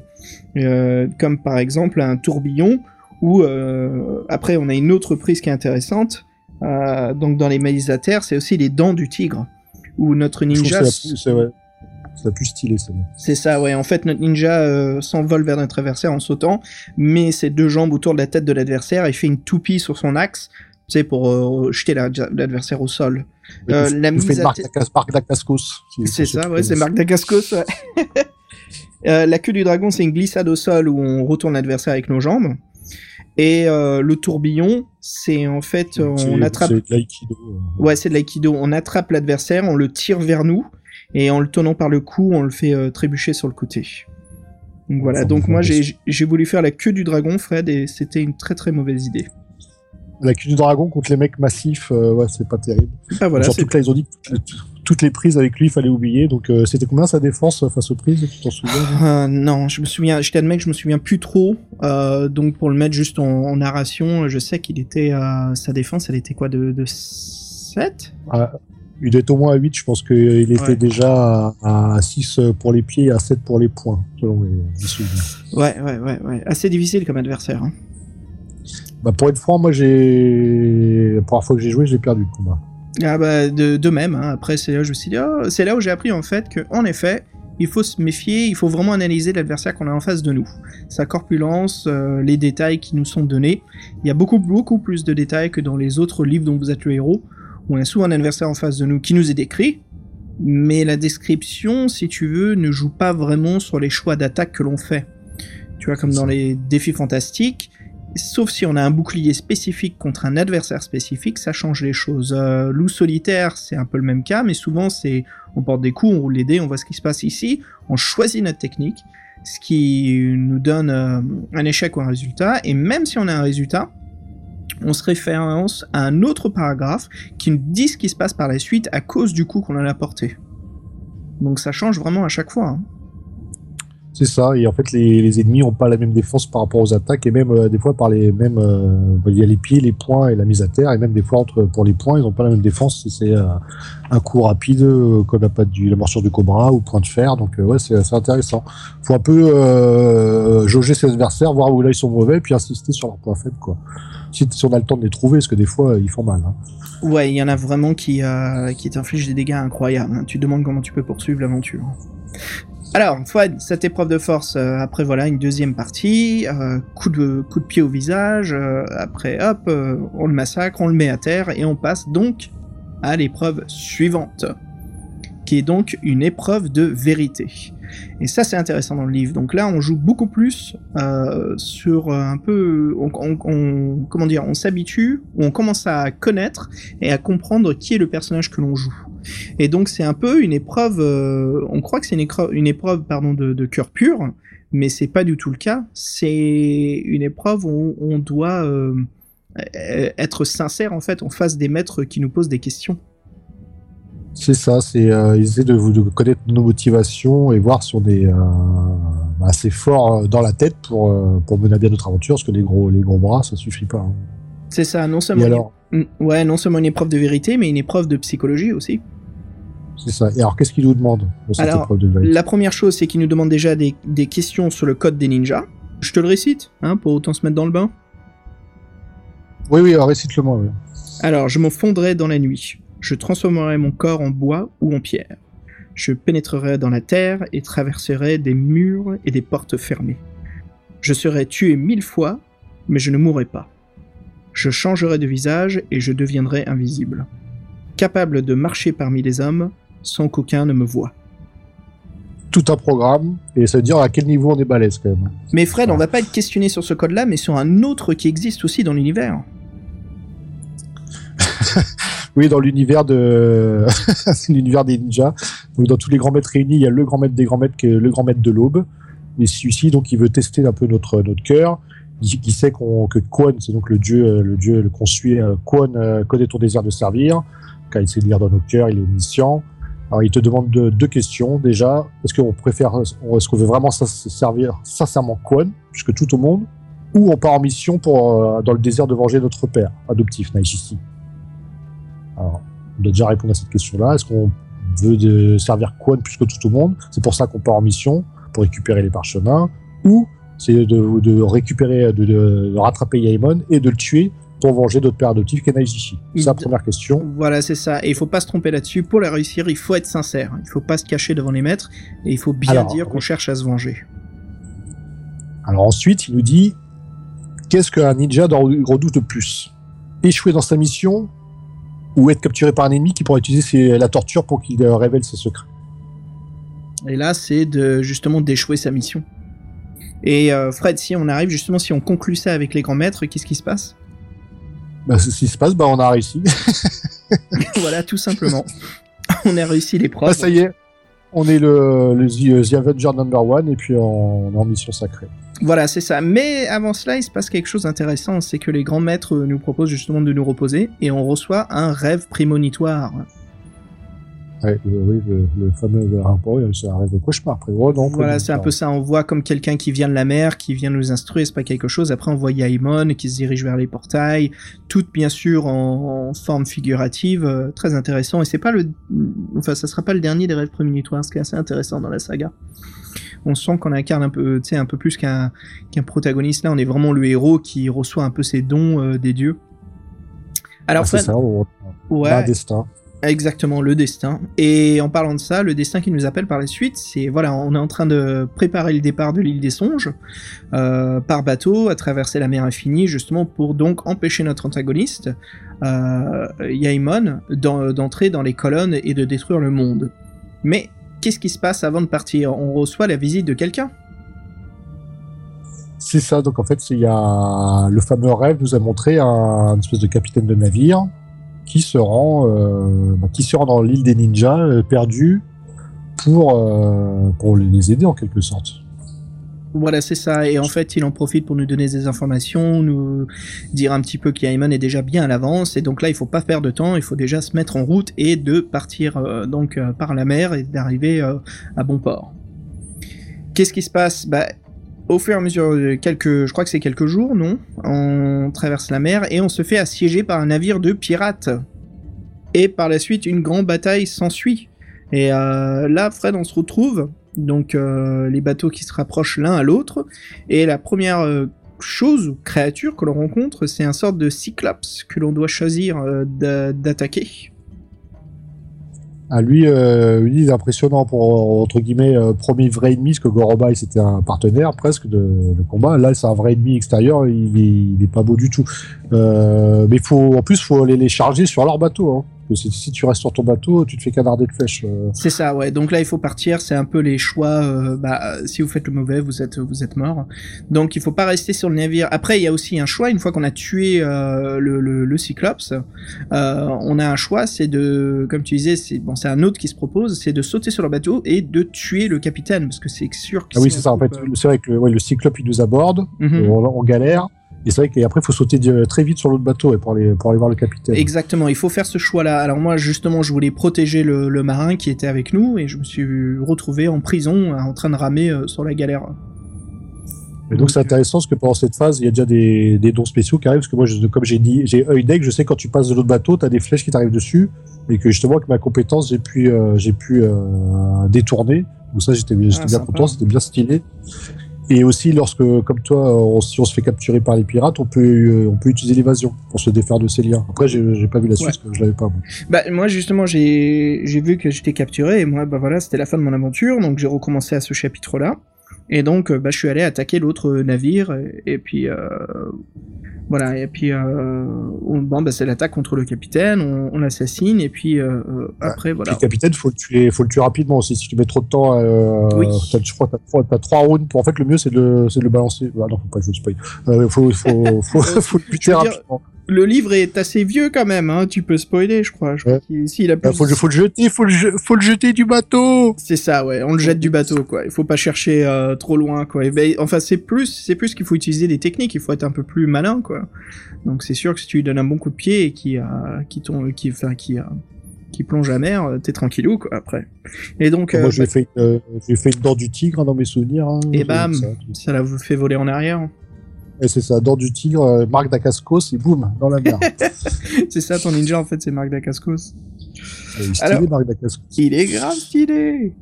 Euh, comme par exemple un tourbillon, ou euh, après on a une autre prise qui est intéressante. Euh, donc dans les maïs à terre, c'est aussi les dents du tigre, où notre ninja, c'est la plus- c'est ouais, c'est la plus stylée, c'est ça, ouais. En fait, notre ninja euh, s'envole vers notre adversaire en sautant, met ses deux jambes autour de la tête de l'adversaire et fait une toupie sur son axe, tu sais, pour euh, jeter la- l'adversaire au sol. Euh, la mise à Marc Dacascos. C'est ça, ouais, c'est. Marc Dacascos, ouais. Euh, la queue du dragon, c'est une glissade au sol où on retourne l'adversaire avec nos jambes. Et euh, le tourbillon, c'est en fait, on attrape C'est de l'aïkido. euh. Ouais, c'est de l'aïkido. On attrape l'adversaire, on le tire vers nous, et en le tenant par le cou, on le fait euh, trébucher sur le côté. Donc voilà, donc moi j'ai voulu faire la queue du dragon, Fred, et c'était une très très mauvaise idée. La queue du dragon contre les mecs massifs, euh, ouais, c'est pas terrible. Ah voilà, Surtout que là, ils ont dit que toutes- les prises avec lui, il fallait oublier. Donc, euh, c'était combien sa défense face aux prises Tu t'en souviens Euh, non, je me souviens, je t'admets que je me souviens plus trop. donc pour le mettre juste en, en narration, je sais qu'il était sa défense, elle était quoi de, de 7 Ah, Il est au moins à 8, je pense qu'il était Ouais. déjà à, à 6 pour les pieds et à 7 pour les poings, selon mes souvenirs. Ouais, ouais, ouais, ouais. Assez difficile comme adversaire. hein. Bah, pour être franc, moi, j'ai. La première fois que j'ai joué, j'ai perdu le combat. Ah bah de, de même. hein. Après c'est là où je me suis dit, oh, c'est là où j'ai appris en fait que en effet, il faut se méfier, il faut vraiment analyser l'adversaire qu'on a en face de nous, sa corpulence, euh, les détails qui nous sont donnés. Il y a beaucoup beaucoup plus de détails que dans les autres livres dont vous êtes le héros. où On a souvent un adversaire en face de nous qui nous est décrit, mais la description, si tu veux, ne joue pas vraiment sur les choix d'attaque que l'on fait. Tu vois, comme dans les défis fantastiques, sauf si on a un bouclier spécifique contre un adversaire spécifique, ça change les choses. Euh, loup solitaire, c'est un peu le même cas, mais souvent c'est on porte des coups, on roule les dés, on voit ce qui se passe ici, on choisit notre technique, ce qui nous donne euh, un échec ou un résultat, et même si on a un résultat, on se référence à un autre paragraphe qui nous dit ce qui se passe par la suite à cause du coup qu'on en a porté. Donc ça change vraiment à chaque fois. hein. C'est ça, et en fait, les, ennemis n'ont pas la même défense par rapport aux attaques, et même euh, des fois, par les mêmes. euh, bah, il y a les pieds, les poings et la mise à terre, et même des fois, entre, pour les poings, ils n'ont pas la même défense si c'est euh, un coup rapide, comme la, patte du, la morsure du cobra ou point de fer, donc ouais, c'est intéressant. faut un peu jauger ses adversaires, voir où là ils sont mauvais, puis insister sur leurs points faibles, quoi. Si, on a le temps de les trouver, parce que des fois, ils font mal. Hein. Ouais, il y en a vraiment qui, qui t'infligent des dégâts incroyables. hein. Tu demandes comment tu peux poursuivre l'aventure. Alors, Fouad, cette épreuve de force, euh, après voilà, une deuxième partie, euh, coup, de, pied au visage, euh, après hop, on le massacre, on le met à terre, et on passe donc à l'épreuve suivante. qui est donc une épreuve de vérité. Et ça, c'est intéressant dans le livre. Donc là, on joue beaucoup plus sur un peu, comment dire, on s'habitue, on commence à connaître et à comprendre qui est le personnage que l'on joue. Et donc c'est un peu une épreuve, euh, on croit que c'est une, épreuve, pardon, de, de cœur pur, mais c'est pas du tout le cas. C'est une épreuve où on, doit euh, être sincère en fait en face des maîtres qui nous posent des questions. C'est ça, c'est euh, essayer de, vous- de connaître nos motivations et voir si on est euh, assez fort dans la tête pour, pour mener à bien notre aventure, parce que les gros, les gros bras, ça suffit pas. hein. C'est ça, non seulement Et une- alors, Mm, ouais, non seulement une épreuve de vérité, mais une épreuve de psychologie aussi. C'est ça. Et alors, qu'est-ce qu'il nous demande dans cette Alors, épreuve de vérité La première chose, c'est qu'il nous demande déjà des, des questions sur le code des ninjas. Je te le récite, hein, pour autant se mettre dans le bain. Oui, oui, alors récite-le-moi. oui. Alors, je me fondrai dans la nuit. Je transformerai mon corps en bois ou en pierre. Je pénétrerai dans la terre et traverserai des murs et des portes fermées. Je serai tué mille fois, mais je ne mourrai pas. Je changerai de visage et je deviendrai invisible. Capable de marcher parmi les hommes sans qu'aucun ne me voie. Tout un programme, et ça veut dire à quel niveau on est balèze quand même. Mais Fred, on va pas être questionné sur ce code-là, mais sur un autre qui existe aussi dans l'univers. Oui, dans l'univers de l'univers des ninjas. Donc dans tous les grands maîtres réunis, il y a le grand maître des grands maîtres, qui est le grand maître de l'aube. Et celui-ci, donc, il veut tester un peu notre notre cœur. Il, il sait qu'on que Kwon, c'est donc le dieu, euh, le dieu qu'on suit. euh, Kwon euh, connaît ton désir de servir, car il sait lire dans nos cœurs, il est omniscient. Alors, il te demande deux, questions. Déjà, est-ce qu'on préfère, est-ce qu'on veut vraiment servir sincèrement Kwon, puisque tout au monde, ou on part en mission pour euh, dans le désir de venger notre père adoptif, Naishishi. Alors, on doit déjà répondre à cette question-là. Est-ce qu'on veut servir Kwon plus que tout au monde? C'est pour ça qu'on part en mission, pour récupérer les parchemins. Ou c'est de, récupérer, de- de rattraper Yaemon et de le tuer pour venger notre père adoptif, Kenaijishi C'est la première question. Voilà, c'est ça. Et il faut pas se tromper là-dessus. Pour la réussir, il faut être sincère. Il faut pas se cacher devant les maîtres. Et il faut bien Alors, dire qu'on cherche à se venger. Alors ensuite, il nous dit qu'est-ce qu'un ninja redoute le plus? Échouer dans sa mission ou être capturé par un ennemi qui pourrait utiliser ses- la torture pour qu'il euh, révèle ses secrets? Et là, c'est de justement d'échouer sa mission. Et euh, Fred, si on arrive justement, si on conclut ça avec les grands maîtres, qu'est-ce qui se passe? Bah, ce qui se passe, bah, on a réussi. Voilà, tout simplement. on a réussi l'épreuve. Ah, ça y est, on est le, le The, The Avenger number one et puis on est en mission sacrée. Voilà, c'est ça. Mais avant cela, il se passe quelque chose d'intéressant, c'est que les grands maîtres nous proposent justement de nous reposer et on reçoit un rêve prémonitoire. Ouais, oui, le, le fameux rapport, c'est un rêve de cauchemar. Après, oh, non, Voilà, c'est un peu ça. On voit comme quelqu'un qui vient de la mer, qui vient nous instruire, c'est pas quelque chose. Après, on voit Yaimon qui se dirige vers les portails, tout bien sûr en, en forme figurative, euh, très intéressant. Et c'est pas le, enfin, ça sera pas le dernier des rêves prémonitoires, ce qui est assez intéressant dans la saga. On sent qu'on incarne un peu, tu sais, un peu plus qu'un qu'un protagoniste. Là, on est vraiment le héros qui reçoit un peu ses dons euh, des dieux. Alors, Ah, c'est ça, on, ouais. un destin. Exactement, le destin. Et en parlant de ça, le destin qui nous appelle par la suite, c'est voilà, on est en train de préparer le départ de l'île des songes euh, par bateau à traverser la mer infinie, justement pour donc empêcher notre antagoniste, euh, Yaimon, d'en- d'entrer dans les colonnes et de détruire le monde. Mais qu'est-ce qui se passe avant de partir? On reçoit la visite de quelqu'un. C'est ça, donc en fait, il y a le fameux rêve nous a montré un, espèce de capitaine de navire qui se rend, euh, bah, qui se rend dans l'île des ninjas euh, perdue pour euh, pour les aider en quelque sorte. Voilà, c'est ça. Et en fait, il en profite pour nous donner des informations, nous dire un petit peu qu'Yaimon est déjà bien à l'avance. Et donc là, il faut pas perdre de temps. Il faut déjà se mettre en route et de partir euh, donc par la mer et d'arriver à bon port. Qu'est-ce qui se passe? Bah, au fur et à mesure de quelques, je crois que c'est quelques jours, non? On traverse la mer et on se fait assiéger par un navire de pirates. Et par la suite, une grande bataille s'ensuit. Et euh, là, Fred, on se retrouve donc euh, les bateaux qui se rapprochent l'un à l'autre, et la première euh, chose ou créature que l'on rencontre, c'est un sorte de cyclops que l'on doit choisir d'a- d'attaquer. À lui, euh, il est impressionnant pour entre guillemets euh, premier vrai ennemi, parce que Gorobai c'était un partenaire presque de, de combat. Là, c'est un vrai ennemi extérieur. Il est, il est pas beau du tout. Euh, mais faut, en plus, faut aller les charger sur leur bateau. Hein. Si, tu restes sur ton bateau, tu te fais canarder de flèches. euh. C'est ça, ouais. Donc là, il faut partir. C'est un peu les choix. euh, bah, si vous faites le mauvais, vous êtes vous êtes mort. Donc il faut pas rester sur le navire. Après, il y a aussi un choix. Une fois qu'on a tué euh, le, le, le Cyclops, euh, on a un choix. C'est de, comme tu disais, c'est bon, c'est un autre qui se propose, c'est de sauter sur le bateau et de tuer le capitaine, parce que c'est sûr que. Ah oui, c'est ça. En fait, c'est vrai que ouais, le cyclope il nous aborde, mhm. on, on galère. Et c'est vrai qu'après, il faut sauter di- très vite sur l'autre bateau et pour aller, pour aller voir le capitaine. Exactement, il faut faire ce choix-là. Alors moi, justement, je voulais protéger le, le marin qui était avec nous et je me suis retrouvé en prison en train de ramer euh, sur la galère. Et donc, c'est Donc, euh, intéressant parce que pendant cette phase, il y a déjà des, des dons spéciaux qui arrivent. Parce que moi, je- comme j'ai dit, j'ai œil d'aigle, je sais que quand tu passes de l'autre bateau, tu as des flèches qui t'arrivent dessus. Et que justement, avec ma compétence, j'ai pu, euh, j'ai pu euh, détourner. Donc, ça, j'étais j'étais Ah, bien sympa. content, c'était bien stylé. Et aussi, lorsque, comme toi, on- si on se fait capturer par les pirates, on peut, euh, on peut utiliser l'évasion pour se défaire de ces liens. Après, j'ai pas vu la suite Ouais. je l'avais pas. moi. Bah moi justement j'ai j'ai vu que j'étais capturé et moi bah voilà c'était la fin de mon aventure donc j'ai recommencé à ce chapitre là et donc euh, bah je suis allé attaquer l'autre navire et, et puis euh, voilà et puis euh, on- bon bah c'est l'attaque contre le capitaine on, on l'assassine et puis euh, euh, après voilà le capitaine, faut le tuer, faut le tuer rapidement aussi. Si tu mets trop de temps, euh, Oui. t'as- je crois que t'as trois, t'as trois rounds. Pour, en fait, le mieux, c'est de, le- de le balancer. Ah non, faut pas que je spoil. Euh, faut, faut, faut, faut le buter dire, rapidement. Le livre est assez vieux quand même hein tu peux spoiler je crois je crois Ouais. qu'il s'il a Euh, plus faut, le- faut le jeter, faut le, je- faut le jeter du bateau. C'est ça, ouais. On le jette du bateau, quoi. Il faut pas chercher euh, trop loin, quoi. Et ben, enfin, c'est plus, c'est plus qu'il faut utiliser des techniques. Il faut être un peu plus malin, quoi. Donc, c'est sûr que si tu lui donnes un bon coup de pied et qui, euh, qui tombe, qui, enfin, qui, euh, qui plonge à mer, t'es tranquillou, quoi. Après. Et donc, euh, Moi, j'ai bah, fait, j'ai fait une dent du tigre hein, dans mes souvenirs. hein. Et bam. ça. ça l'a fait voler en arrière. Et c'est ça, dent du tigre, euh, Marc Dacascos, et boum, dans la mer. c'est ça, ton ninja, en fait, c'est Marc Dacascos. Il est stylé, Alors- Marc Dacascos. Il est grave stylé.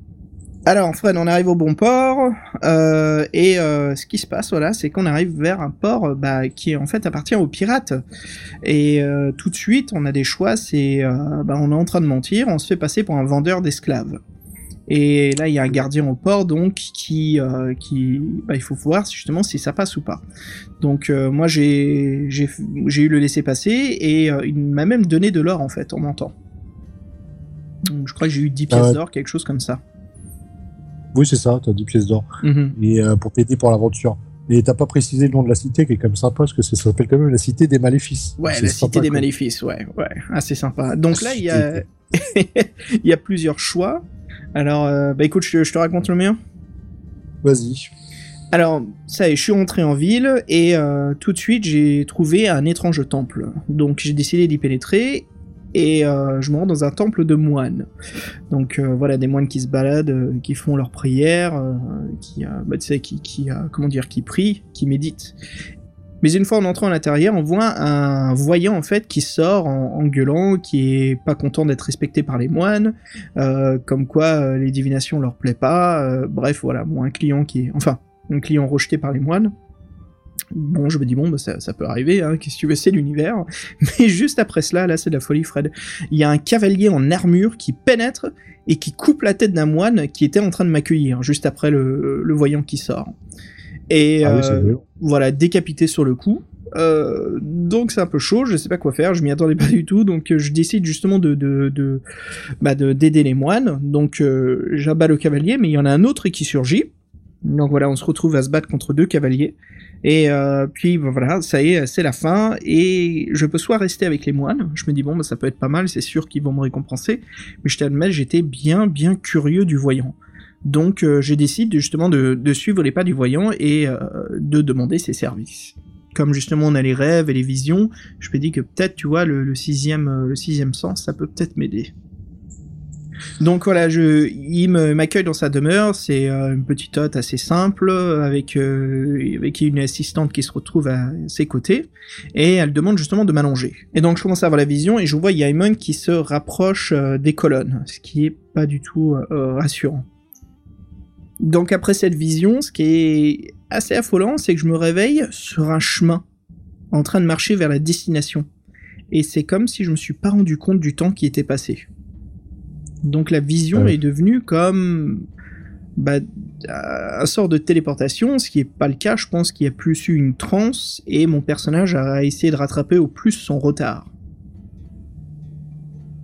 Alors, Fred, on arrive au bon port, euh, et euh, ce qui se passe, voilà, c'est qu'on arrive vers un port bah, qui en fait appartient aux pirates. Et euh, tout de suite, on a des choix. C'est, bah, on est en train de mentir, on se fait passer pour un vendeur d'esclaves. Et là, il y a un gardien au port, donc qui, euh, qui, bah, il faut voir justement si ça passe ou pas. Donc euh, moi, j'ai, j'ai, j'ai eu le laisser passer, et euh, il m'a même donné de l'or en fait en mentant. Donc, je crois que j'ai eu 10 pièces Ah ouais. d'or, quelque chose comme ça. Oui, c'est ça, t'as 10 pièces d'or. Mhm. Et pour t'aider pour l'aventure. Et t'as pas précisé le nom de la cité, qui est quand même sympa, parce que ça s'appelle quand même la cité des maléfices. Ouais, C'est la sympa, cité des quoi. maléfices, ouais, ouais, assez sympa. Donc La là, il y a, il y a plusieurs choix. Alors, euh, bah écoute, je, je te raconte le mien. Vas-y. Alors, ça y est, je suis rentré en ville et euh, tout de suite, j'ai trouvé un étrange temple. Donc, j'ai décidé d'y pénétrer et euh, je me rends dans un temple de moines. Donc, euh, voilà, des moines qui se baladent, euh, qui font leurs prières, qui, bah, tu sais, qui, qui, comment dire, qui prient, qui méditent. Mais une fois en entrant à l'intérieur, on voit un voyant en fait qui sort en, gueulant, qui est pas content d'être respecté par les moines, euh, comme quoi euh, les divinations leur plaît pas. euh, bref, voilà, bon, un client qui est, enfin, un client rejeté par les moines. Bon, je me dis, bon, bah, ça, peut arriver, hein, qu'est-ce que tu veux, c'est l'univers. Mais juste après cela, là, c'est de la folie, Fred. Il y a un cavalier en armure qui pénètre et qui coupe la tête d'un moine qui était en train de m'accueillir, juste après le voyant qui sort. Et Ah oui, euh, voilà, décapité sur le coup. Euh, donc c'est un peu chaud, je sais pas quoi faire, je m'y attendais pas du tout, donc euh, je décide justement de de de bah, de- d'aider les moines. Donc euh, j'abats le cavalier, mais il y en a un autre qui surgit. Donc voilà, on se retrouve à se battre contre deux cavaliers. Et euh, puis bah, voilà, ça y est, c'est la fin. Et je peux soit rester avec les moines. Je me dis bon, bah, ça peut être pas mal, c'est sûr qu'ils vont me récompenser. Mais je t'admets, j'étais bien bien curieux du voyant. Donc euh, j'ai décidé justement de, suivre les pas du voyant et euh, de demander ses services. Comme justement on a les rêves et les visions, je me dis que peut-être tu vois le, le sixième euh, le sixième sens, ça peut peut-être m'aider. Donc voilà, je, il m'accueille dans sa demeure, c'est une petite hôte assez simple, avec, une assistante qui se retrouve à ses côtés, et elle demande justement de m'allonger. Et donc je commence à avoir la vision, et je vois Yaimon qui se rapproche des colonnes, ce qui est pas du tout rassurant. Donc après cette vision, ce qui est assez affolant, c'est que je me réveille sur un chemin, en train de marcher vers la destination. Et c'est comme si je me suis pas rendu compte du temps qui était passé. Donc la vision est devenue comme bah, un sort de téléportation, ce qui est pas le cas. Je pense qu'il y a plus eu une transe et mon personnage a essayé de rattraper au plus son retard.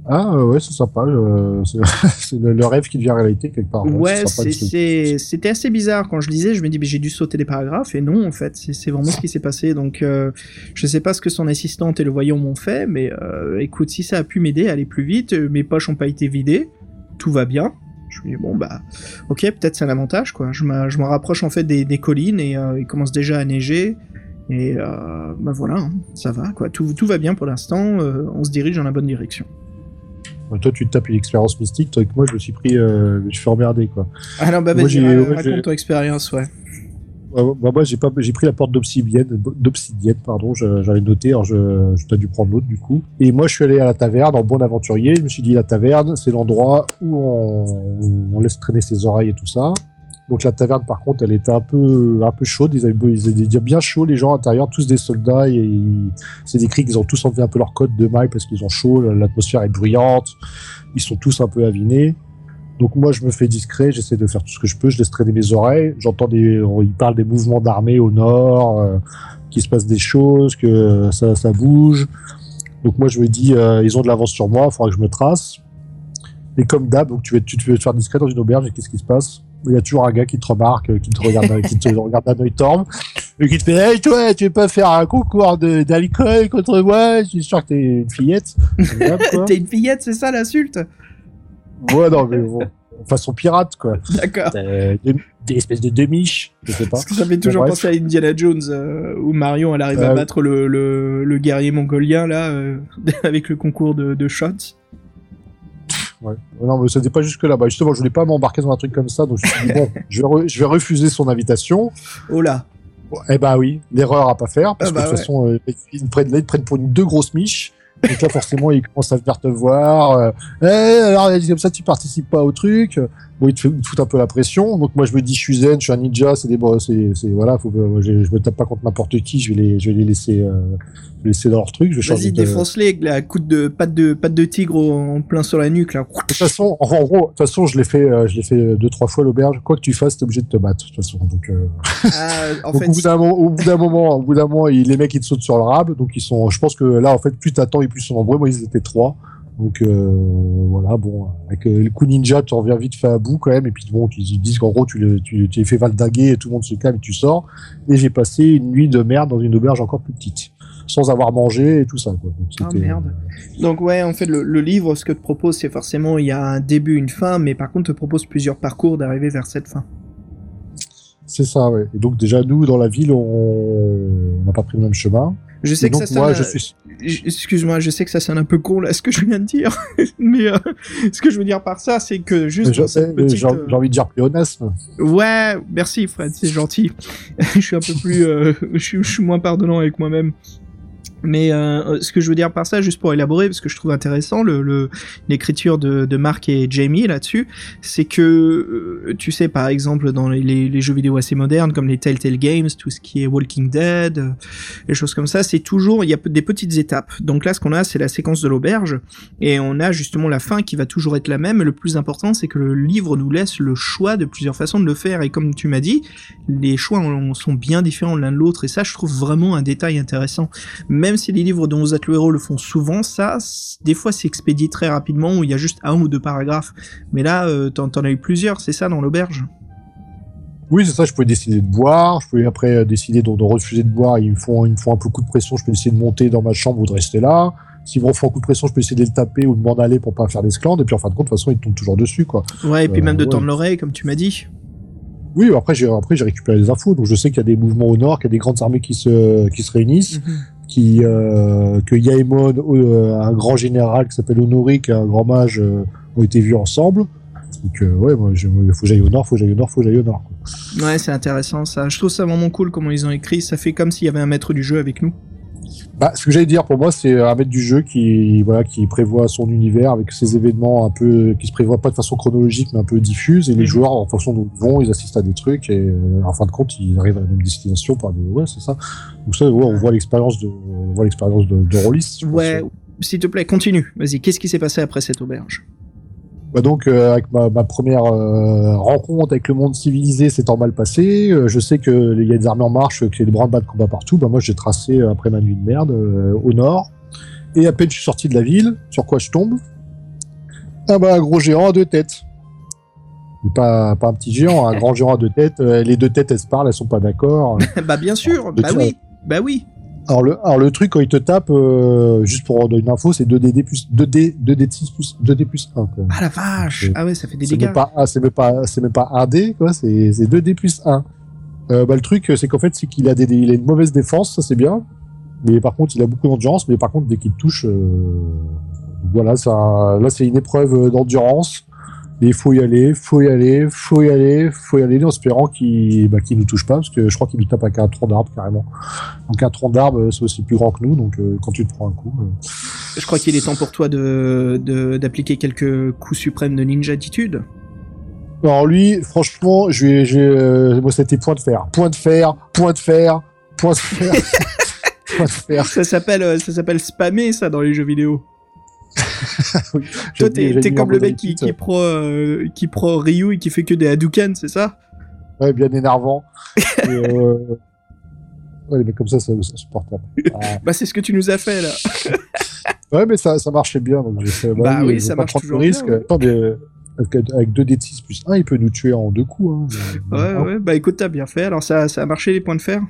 Ah ouais, c'est sympa. euh, c'est le, le rêve qui devient réalité quelque part. Ouais, se- c'est- c'était assez bizarre quand je lisais. Je me dis, j'ai dû sauter des paragraphes et non, en fait, c'est vraiment ce qui s'est passé. Donc, euh, je sais pas ce que son assistante et le voyant m'ont fait, mais euh, écoute, si ça a pu m'aider à aller plus vite, euh, mes poches ont pas été vidées, tout va bien. Je me dis bon bah, ok, peut-être c'est un avantage quoi. Je me rapproche en fait des, des collines et euh, il commence déjà à neiger. Et euh, bah voilà, hein, ça va quoi. Tout, tout va bien pour l'instant. euh, on se dirige dans la bonne direction. Toi, tu te tapes une expérience mystique, toi que moi, je me suis pris, euh, je suis fait emmerder quoi. Ah non, bah Moi, vas-y, ouais, raconte ton expérience, ouais. Bah, moi, j'ai pas, j'ai pris la porte d'obsidienne, d'obsidienne, pardon, j'avais noté, alors je, je t'ai dû prendre l'autre du coup. Et moi, je suis allé à la taverne en bon aventurier. Je me suis dit, la taverne, c'est l'endroit où on, on laisse traîner ses oreilles et tout ça. Donc la taverne, par contre, elle était un peu, un peu chaude. Ils avaient, bien chauds, les gens à l'intérieur, tous des soldats. Et c'est décrit qu'ils ont tous enlevé un peu leur code de maille parce qu'ils ont chaud. L'atmosphère est bruyante. Ils sont tous un peu avinés. Donc moi, je me fais discret, j'essaie de faire tout ce que je peux, je laisse traîner mes oreilles. J'entends des, ils parlent des mouvements d'armée au nord, euh, qu'il se passe des choses, que ça, bouge. Donc moi, je me dis, euh, ils ont de l'avance sur moi, il faudra que je me trace. Et comme d'hab, tu, vas, tu te fais te faire discret dans une auberge, et qu'est-ce qui se passe? Il y a toujours un gars qui te remarque, euh, qui te regarde, qui te regarde d'un œil torme, et qui te fait Hey, toi, tu veux pas faire un concours d'alcool contre moi? Je suis sûr que t'es une fillette. T'es une fillette, c'est ça l'insulte? Ouais, non, mais bon, façon pirate, quoi. D'accord. Euh, des, des espèces de demi je sais pas. Parce que ça fait toujours penser à Indiana Jones, euh, où Marion elle arrive à Euh, battre le, le, le guerrier mongolien là, euh, avec le concours de, de shots. Ouais. Non, mais c'était pas jusque là. Bah, justement, je voulais pas m'embarquer dans un truc comme ça, donc je me suis dit, bon, je vais, je vais refuser son invitation. Oh là eh bah oui, l'erreur à pas faire, parce Ah bah que de toute ouais. façon, euh, ils, prennent, là, ils te prennent pour une deux grosses miches. Donc là, forcément, ils commencent à venir te voir. Euh, Eh, alors, comme ça, tu participes pas au truc. Bon, ils te, foutent un peu la pression. Donc moi, je me dis, je suis zen, je suis un ninja, c'est des, bon, c'est, c'est, voilà, faut, que- je, je me tape pas contre n'importe qui. Je vais les, je vais les laisser, euh, laisser dans leur truc. Je vais changer Vas-y, défonce-les avec la coup de patte de, patte de tigre en plein sur la nuque là. De toute façon, en en gros, de toute façon, je l'ai fait, euh, je l'ai fait deux trois fois à l'auberge. Quoi que tu fasses, t'es obligé de te battre. De toute façon, donc, euh, Ah, en donc fait, au bout d'un moment, au bout d'un moment, au bout d'un moment, ils- les mecs ils te sautent sur le rable. Donc ils sont, je pense que là, en fait, plus t'attends et plus ils sont nombreux. Moi, ils étaient trois. Donc euh, voilà, bon, avec euh, le coup ninja, tu reviens vite fait à bout quand même. Et puis bon, ils disent qu'en gros, tu, le- tu, tu les fais valdinguer et tout le monde se calme et tu sors. Et j'ai passé une nuit de merde dans une auberge encore plus petite, sans avoir mangé et tout ça. Quoi. Donc, Ah, merde. Donc ouais, en fait, le, le livre, ce que te propose, c'est forcément, il y a un début, une fin, mais par contre, te propose plusieurs parcours d'arriver vers cette fin. C'est ça, ouais. Et donc déjà, nous, dans la ville, on on n'a pas pris le même chemin. Je sais Et que donc ça moi, sonne, je suis... J- Excuse-moi, je sais que ça sonne un peu con là, ce que je viens de dire, mais euh, ce que je veux dire par ça, c'est que juste petite, J'ai j'ai envie de dire pléonasme. ouais, merci Fred, c'est gentil. je suis un peu plus, euh, je, suis, je suis moins pardonnant avec moi-même. Mais euh, ce que je veux dire par ça, juste pour élaborer, parce que je trouve intéressant l'écriture de, de Mark et Jamie là-dessus, c'est que euh, tu sais par exemple dans les, jeux vidéo assez modernes comme les Telltale Games, tout ce qui est Walking Dead, euh, les choses comme ça, c'est toujours il y a des petites étapes. Donc là, ce qu'on a, c'est la séquence de l'auberge, et on a justement la fin qui va toujours être la même. Le plus important, c'est que le livre nous laisse le choix de plusieurs façons de le faire. Et comme tu m'as dit, les choix sont bien différents l'un de l'autre. Et ça, je trouve vraiment un détail intéressant. Même si les livres dont vous êtes le héros le font souvent, ça, des fois, c'est expédié très rapidement où il y a juste un ou deux paragraphes. Mais là, euh, t'en as eu plusieurs, c'est ça dans l'auberge? Oui, c'est ça, je pouvais décider de boire, je pouvais après euh, décider de, de refuser de boire, ils me, font, ils me font un peu coup de pression, je peux essayer de monter dans ma chambre ou de rester là. S'ils me refont un coup de pression, je peux essayer de le taper ou de m'en aller pour pas faire d'esclandre, et puis en fin de compte, de toute façon, ils tombent toujours dessus, quoi. Ouais, et puis Euh, même de ouais. tendre l'oreille, comme tu m'as dit. Oui, après, j'ai, après, j'ai récupéré des infos, donc je sais qu'il y a des mouvements au nord, qu'il y a des grandes armées qui se, qui se réunissent, qui, euh, que Yaemon, euh, un grand général qui s'appelle Honoric, un grand mage, euh, ont été vus ensemble. Donc, ouais, moi, je- faut que j'aille au nord, faut que j'aille au nord, faut que j'aille au nord. Ouais, c'est intéressant ça. Je trouve ça vraiment cool comment ils ont écrit. Ça fait comme s'il y avait un maître du jeu avec nous. Bah, ce que j'allais dire pour moi, c'est un maître du jeu qui, voilà, qui prévoit son univers avec ses événements un peu, qui se prévoit pas de façon chronologique, mais un peu diffuse, et les Mhm. joueurs, en fonction d'où ils vont, ils assistent à des trucs, et euh, en fin de compte, ils arrivent à la même destination par des, ouais, c'est ça. Donc ça, ouais, on voit l'expérience de, on voit l'expérience de, pense. Ouais, s'il te plaît, continue. Vas-y, qu'est-ce qui s'est passé après cette auberge? Bah donc, euh, avec ma, ma première euh, rencontre avec le monde civilisé s'étant mal passé, euh, je sais que il y a des armées en marche, qu'il y a des branle-bas de combat partout. Bah moi, j'ai tracé après ma nuit de merde au nord. Et à peine je suis sorti de la ville, sur quoi je tombe Ah bah, un gros géant à deux têtes. Pas, pas un petit géant, un grand géant à deux têtes. Les deux têtes, elles se parlent, elles sont pas d'accord. bah bien sûr, bah oui, bah oui. Alors le, alors le truc, quand il te tape, euh, juste pour donner une info, c'est 2D plus 2D, 2D de 6 plus 2D plus 1. Quoi. Ah la vache, ah ouais, ça fait des C'est dégâts. même pas, c'est même pas, c'est même pas 1D, quoi. C'est, c'est 2D plus 1. Euh, bah, le truc, c'est qu'en fait, c'est qu'il a des, il a une mauvaise défense, ça c'est bien. Mais par contre, il a beaucoup d'endurance. Mais par contre, dès qu'il touche, euh, voilà, ça, là, c'est une épreuve d'endurance. Et il faut y aller, faut y aller, faut y aller, faut y aller, en espérant qu'il, bah, nous touche pas, parce que je crois qu'il nous tape avec un tronc d'arbre carrément. Donc un tronc d'arbre, c'est aussi plus grand que nous, donc euh, quand tu te prends un coup. euh, Je crois qu'il est temps pour toi de de- d'appliquer quelques coups suprêmes de ninja attitude. Alors lui, franchement, je vais, j'ai, euh, moi c'était point de fer, point de fer, point de fer, point de fer, point de fer. Ça s'appelle euh, ça s'appelle spammer ça dans les jeux vidéo. Toi J'ai t'es comme le mec qui, qui pro euh, qui pro Ryu et qui fait que des Hadouken, c'est ça? Ouais, bien énervant. Et, euh, Ouais, les mecs comme ça, c'est insupportable. Ah. Bah c'est ce que tu nous as fait là. Ouais, mais ça, ça marchait bien, donc fait. Bah oui, ça marche toujours risque. bien, ouais. Attends, mais, avec, avec 2D6 plus 1, il peut nous tuer en deux coups. Hein. Ouais ouais, bah écoute t'as bien fait. Alors ça ça a marché les points de fer?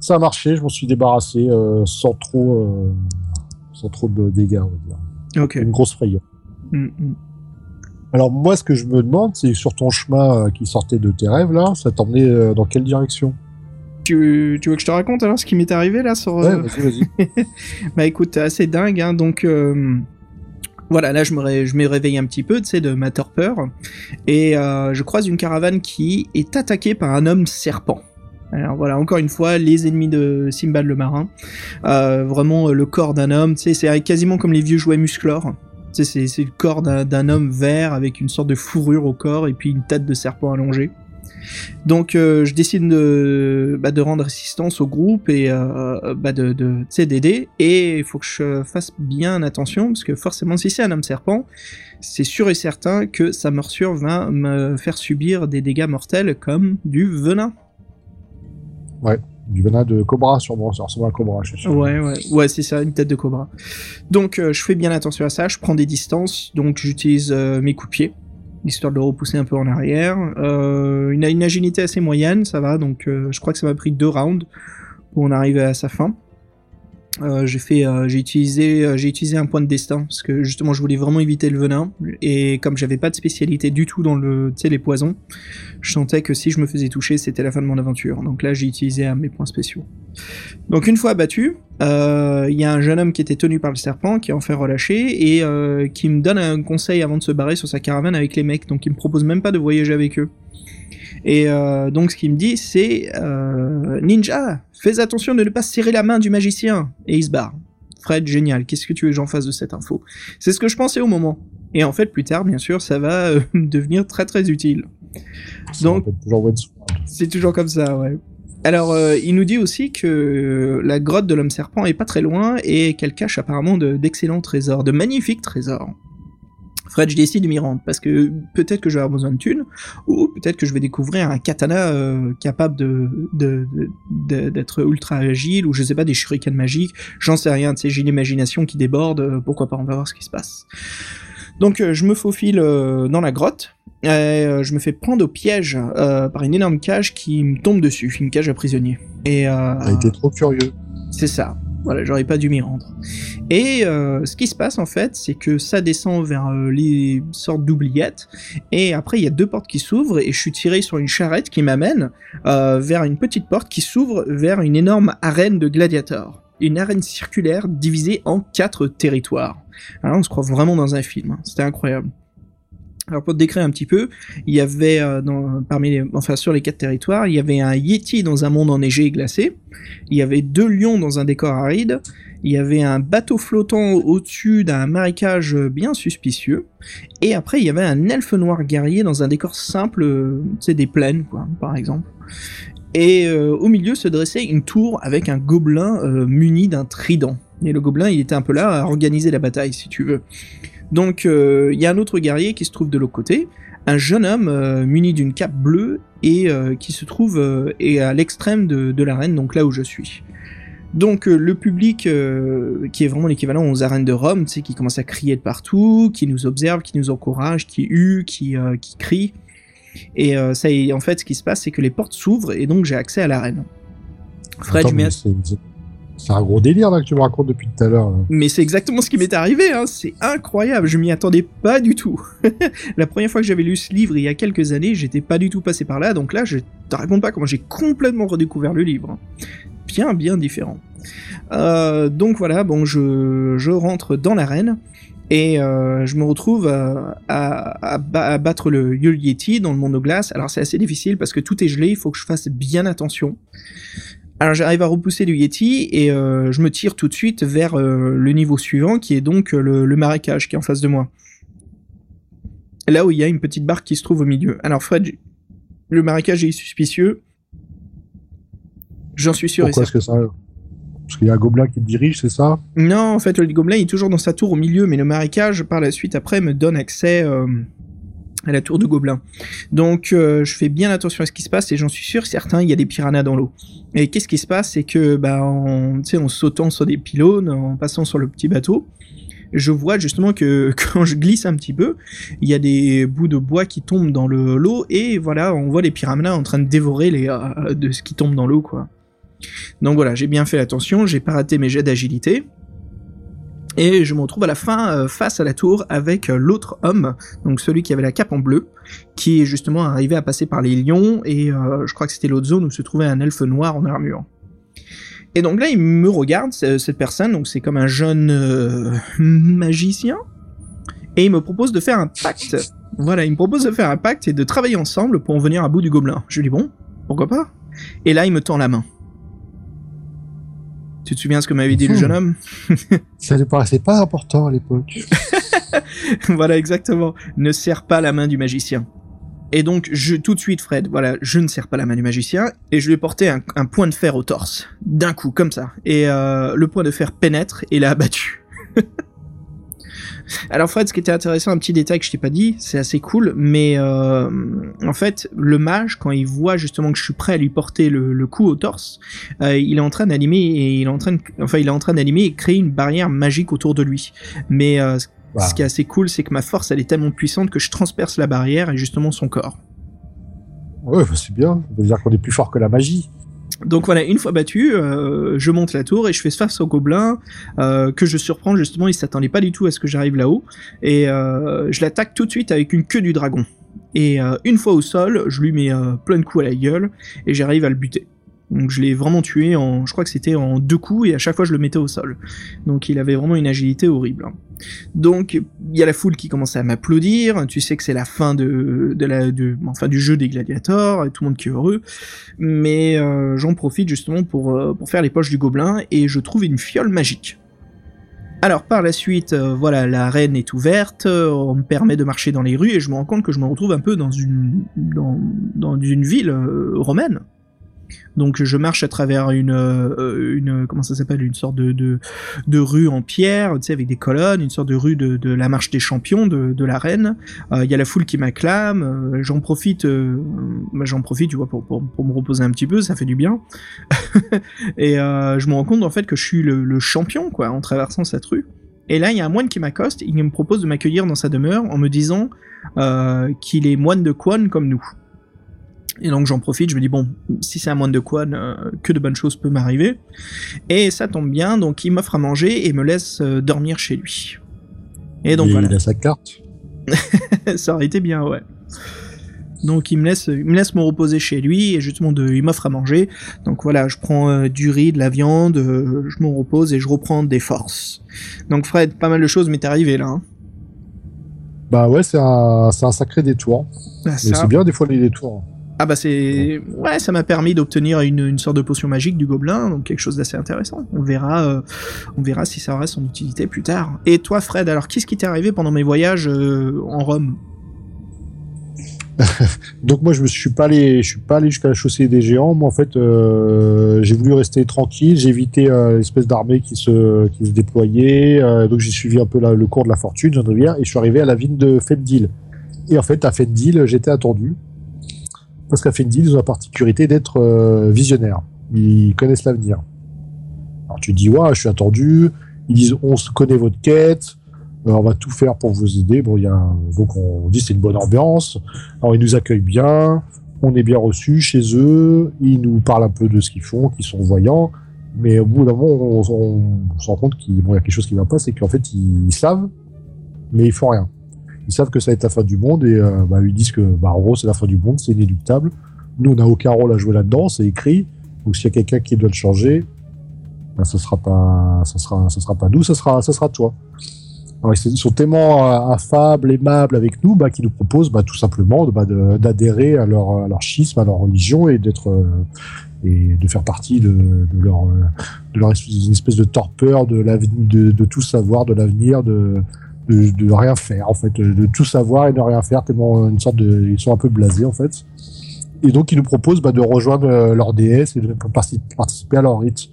Ça a marché, je m'en suis débarrassé euh, sans trop, euh, sans trop de dégâts, on va dire. Une grosse frayeur. Mm, mm. Alors moi, ce que je me demande, c'est sur ton chemin euh, qui sortait de tes rêves là, ça t'emmenait euh, dans quelle direction? Tu, tu veux que je te raconte alors ce qui m'est arrivé là sur Ouais, euh, vas-y, vas-y. Bah écoute, assez dingue, hein, donc euh, voilà, là je me, ré- je me réveille un petit peu, tu sais, de ma torpeur, et euh, je croise une caravane qui est attaquée par un homme serpent. Alors voilà, encore une fois, les ennemis de Simbad le marin. Euh, vraiment euh, le corps d'un homme, c'est quasiment comme les vieux jouets musclores. Tu sais, c'est- le corps d'un homme vert avec une sorte de fourrure au corps et puis une tête de serpent allongée. Donc euh, je décide de, bah, de rendre assistance au groupe et bah, de, d'aider. Et il faut que je fasse bien attention parce que forcément si c'est un homme serpent, c'est sûr et certain que sa morsure va me faire subir des dégâts mortels comme du venin. Du venin de cobra, sûrement. Ça ressemble à cobra, je suis sûr. Ouais, ouais, ouais, c'est ça, une tête de cobra. Donc, euh, je fais bien attention à ça, je prends des distances, donc j'utilise euh, mes coups de histoire de le repousser un peu en arrière. Euh, il a une agilité assez moyenne, ça va, donc euh, je crois que ça m'a pris deux rounds pour en arriver à sa fin. Euh, euh, euh, j'ai utilisé un point de destin parce que justement je voulais vraiment éviter le venin et comme j'avais pas de spécialité du tout dans les poisons, je sentais que si je me faisais toucher, c'était la fin de mon aventure. Donc là, j'ai utilisé mes points spéciaux. Donc une fois abattu, il y a un jeune homme qui était tenu par le serpent qui est enfin relâché et qui me donne un conseil avant de se barrer sur sa caravane avec les mecs. Donc il me propose même pas de voyager avec eux. Et euh, donc ce qu'il me dit, c'est euh, Ninja, fais attention de ne pas serrer la main du magicien. Et il se barre. Fred, génial. Qu'est-ce que tu veux que j'en fasse de cette info? C'est ce que je pensais au moment. Et en fait, plus tard, bien sûr, ça va euh, devenir très très utile. Donc- Wensworld. C'est toujours comme ça, ouais. Alors, euh, il nous dit aussi que la grotte de l'homme serpent est pas très loin et qu'elle cache apparemment de- d'excellents trésors, de magnifiques trésors. Fred, je décide de m'y rendre parce que peut-être que je vais avoir besoin de thunes ou peut-être que je vais découvrir un katana euh, capable de de- de- de- d'être ultra agile ou je sais pas des shurikens magiques. J'en sais rien. Tu sais, j'ai une imagination qui déborde. euh, pourquoi pas On va voir ce qui se passe. Donc, euh, je me faufile euh, dans la grotte. Et, euh, je me fais prendre au piège par une énorme cage qui me tombe dessus, une cage à prisonnier. Et euh, A été trop curieux. c'est ça. Voilà, j'aurais pas dû m'y rendre. Et euh, ce qui se passe en fait, c'est que ça descend vers euh, les sortes d'oubliettes, et après il y a deux portes qui s'ouvrent, et je suis tiré sur une charrette qui m'amène euh, vers une petite porte qui s'ouvre vers une énorme arène de gladiateurs. Une arène circulaire divisée en quatre territoires. Alors on se croit vraiment dans un film, hein. c'était incroyable. Alors pour te décrire un petit peu, il y avait euh, parmi enfin sur les quatre territoires, il y avait un yeti dans un monde enneigé et glacé, il y avait deux lions dans un décor aride, il y avait un bateau flottant au-dessus d'un marécage bien suspicieux, et après il y avait un elfe noir guerrier dans un décor simple, euh, tu sais des plaines quoi, par exemple. Et euh, au milieu se dressait une tour avec un gobelin euh, muni d'un trident. Et le gobelin, il était un peu là à organiser la bataille, si tu veux. Donc, euh, il y a un autre guerrier qui se trouve de l'autre côté, un jeune homme euh, muni d'une cape bleue et euh, qui se trouve euh, et à l'extrême de, de l'arène, donc là où je suis. Donc euh, le public euh, qui est vraiment l'équivalent aux arènes de Rome, tu sais, qui commence à crier de partout, qui nous observe, qui nous encourage, qui hue, qui, euh, qui crie. Et euh, ça, en fait, ce qui se passe, c'est que les portes s'ouvrent et donc j'ai accès à l'arène. Fred, Attends, je c'est un gros délire là que tu me racontes depuis tout à l'heure. Mais c'est exactement ce qui m'est arrivé, hein. c'est incroyable, je m'y attendais pas du tout. la première fois que j'avais lu ce livre il y a quelques années, j'étais pas du tout passé par là, donc là je te raconte pas comment j'ai complètement redécouvert le livre. Bien, bien différent. Euh, donc voilà, bon, je, rentre dans l'arène. Et euh, je me retrouve ba- à battre le Yul Yeti dans le monde de glace. Alors c'est assez difficile parce que tout est gelé, il faut que je fasse bien attention. Alors j'arrive à repousser le Yeti et euh, je me tire tout de suite vers euh, le niveau suivant qui est donc euh, le, le marécage qui est en face de moi. Là où il y a une petite barque qui se trouve au milieu. Alors Fred, le marécage est suspicieux. J'en suis sûr Pourquoi est-ce que ça Parce qu'il y a un gobelin qui te dirige, c'est ça? Non, en fait, le gobelin est toujours dans sa tour au milieu, mais le marécage, par la suite, après, me donne accès euh, à la tour de gobelin. Donc, euh, je fais bien attention à ce qui se passe, et j'en suis sûr, certain, il y a des piranhas dans l'eau. Et qu'est-ce qui se passe? C'est que, bah, en, sautant sur des pylônes, en passant sur le petit bateau, je vois justement que quand je glisse un petit peu, il y a des bouts de bois qui tombent dans le l'eau, et voilà, on voit les piranhas en train de dévorer les, euh, de ce qui tombe dans l'eau, quoi. Donc voilà, j'ai bien fait attention, j'ai pas raté mes jets d'agilité. Et je me retrouve à la fin euh, face à la tour avec euh, l'autre homme, donc celui qui avait la cape en bleu, qui est justement arrivé à passer par les lions, et euh, je crois que c'était l'autre zone où se trouvait un elfe noir en armure. Et donc là, il me regarde, ce- cette personne, donc c'est comme un jeune magicien, et il me propose de faire un pacte. Voilà, il me propose de faire un pacte et de travailler ensemble pour en venir à bout du gobelin. Je lui dis bon, pourquoi pas? Et là, il me tend la main. Tu te souviens ce que m'avait dit le jeune homme Ça ne paraissait pas important à l'époque. Voilà, exactement. Ne serre pas la main du magicien. Et donc, je, tout de suite, Fred, voilà, je ne serre pas la main du magicien, et je lui ai porté un, un point de fer au torse. D'un coup, comme ça. Et euh, le point de fer pénètre et l'a abattu. Alors Fred, ce qui était intéressant, un petit détail que je t'ai pas dit, c'est assez cool, mais euh, en fait, le mage, quand il voit justement que je suis prêt à lui porter le, le coup au torse, euh, il est en train d'animer et il est en train de, enfin, il est en train d'animer et créer une barrière magique autour de lui. Mais euh, ce qui est assez cool, c'est que ma force, elle est tellement puissante que je transperce la barrière et justement son corps. Ouais, bah, c'est bien. Ça veut dire qu'on est plus fort que la magie. Donc voilà, une fois battu, euh, je monte la tour et je fais face au gobelin euh, que je surprends justement. Il s'attendait pas du tout à ce que j'arrive là-haut et euh, je l'attaque tout de suite avec une queue du dragon. Et une fois au sol, je lui mets plein de coups à la gueule et j'arrive à le buter. Donc je l'ai vraiment tué en, je crois que c'était en deux coups et à chaque fois je le mettais au sol. Donc il avait vraiment une agilité horrible. hein. Donc il y a la foule qui commence à m'applaudir. Tu sais que c'est la fin de, la, du jeu des gladiators et tout le monde qui est heureux. Mais euh, j'en profite justement pour euh, pour faire les poches du gobelin et je trouve une fiole magique. Alors par la suite, euh, voilà, l'arène est ouverte, on me permet de marcher dans les rues et je me rends compte que je me retrouve un peu dans une dans, une ville romaine. Donc je marche à travers une euh, comment ça s'appelle une sorte de, rue en pierre, tu sais avec des colonnes, une sorte de rue de, la marche des champions de, l'arène. Euh, Il y a la foule qui m'acclame, euh, j'en profite bah, j'en profite tu vois pour, me reposer un petit peu, ça fait du bien. et je me rends compte en fait que je suis le, champion quoi en traversant cette rue. Et là, il y a un moine qui m'accoste, il me propose de m'accueillir dans sa demeure en me disant qu'il est moine de Quan comme nous. Et donc j'en profite, je me dis bon, si c'est un moine de Quan, euh, que de bonnes choses peuvent m'arriver. Et ça tombe bien, donc il m'offre à manger et me laisse euh, dormir chez lui. Et donc Et voilà, Il a sa carte. ça aurait été bien, ouais. Donc il me laisse, il me laisse me reposer chez lui et justement de, il m'offre à manger. Donc voilà, je prends euh, du riz, de la viande, euh, je me repose et je reprends des forces. Donc Fred, pas mal de choses m'est arrivé là. hein. Bah ouais, c'est un, sacré détour. Ah, Mais c'est bien des fois les détours. Ah bah c'est ouais ça m'a permis d'obtenir une, sorte de potion magique du gobelin donc quelque chose d'assez intéressant. On verra euh, on verra si ça aura son utilité plus tard. Et toi Fred alors qu'est-ce qui t'est arrivé pendant mes voyages euh, en Rome? Donc moi je me suis pas allé, je suis pas allé jusqu'à la chaussée des géants. Moi en fait, euh, j'ai voulu rester tranquille. J'ai évité l'espèce d'armée qui se déployait. donc j'ai suivi un peu le cours de la fortune, Rivière, et je suis arrivé à la ville de Fendil. Et en fait à Fendil, j'étais attendu parce qu'à Fendil, ils ont la particularité d'être euh, visionnaires. Ils connaissent l'avenir. Alors tu dis ouais, je suis attendu. Ils disent on se connaît votre quête, euh, on va tout faire pour vous aider. Bon, il y a donc on dit c'est une bonne ambiance. Alors ils nous accueillent bien, on est bien reçus chez eux. Ils nous parlent un peu de ce qu'ils font, qu'ils sont voyants. Mais au bout d'un moment, on, on- se rend compte qu'il y a quelque chose qui va pas, c'est qu'en fait ils, ils savent, mais ils font rien. Ils savent que ça va être la fin du monde et euh, bah, ils disent que bah, en gros c'est la fin du monde, c'est inéluctable. Nous on n'a aucun rôle à jouer là-dedans, c'est écrit. Donc s'il y a quelqu'un qui doit le changer, bah, ça sera pas, ça sera, ça sera pas nous, ça sera, ça sera toi. Ils sont tellement euh, affables, aimables avec nous, bah, qu'ils nous proposent bah, tout simplement d'adhérer à leur, à leur schisme, à leur religion et euh, de faire partie de, leur, de espèce- de torpeur de, de tout savoir, de l'avenir, de, de, de rien faire en fait, de, tout savoir et de rien faire tellement une sorte de, ils sont un peu blasés en fait. Et donc ils nous proposent bah, de rejoindre euh, leur déesse et de parti- participer à leur rite.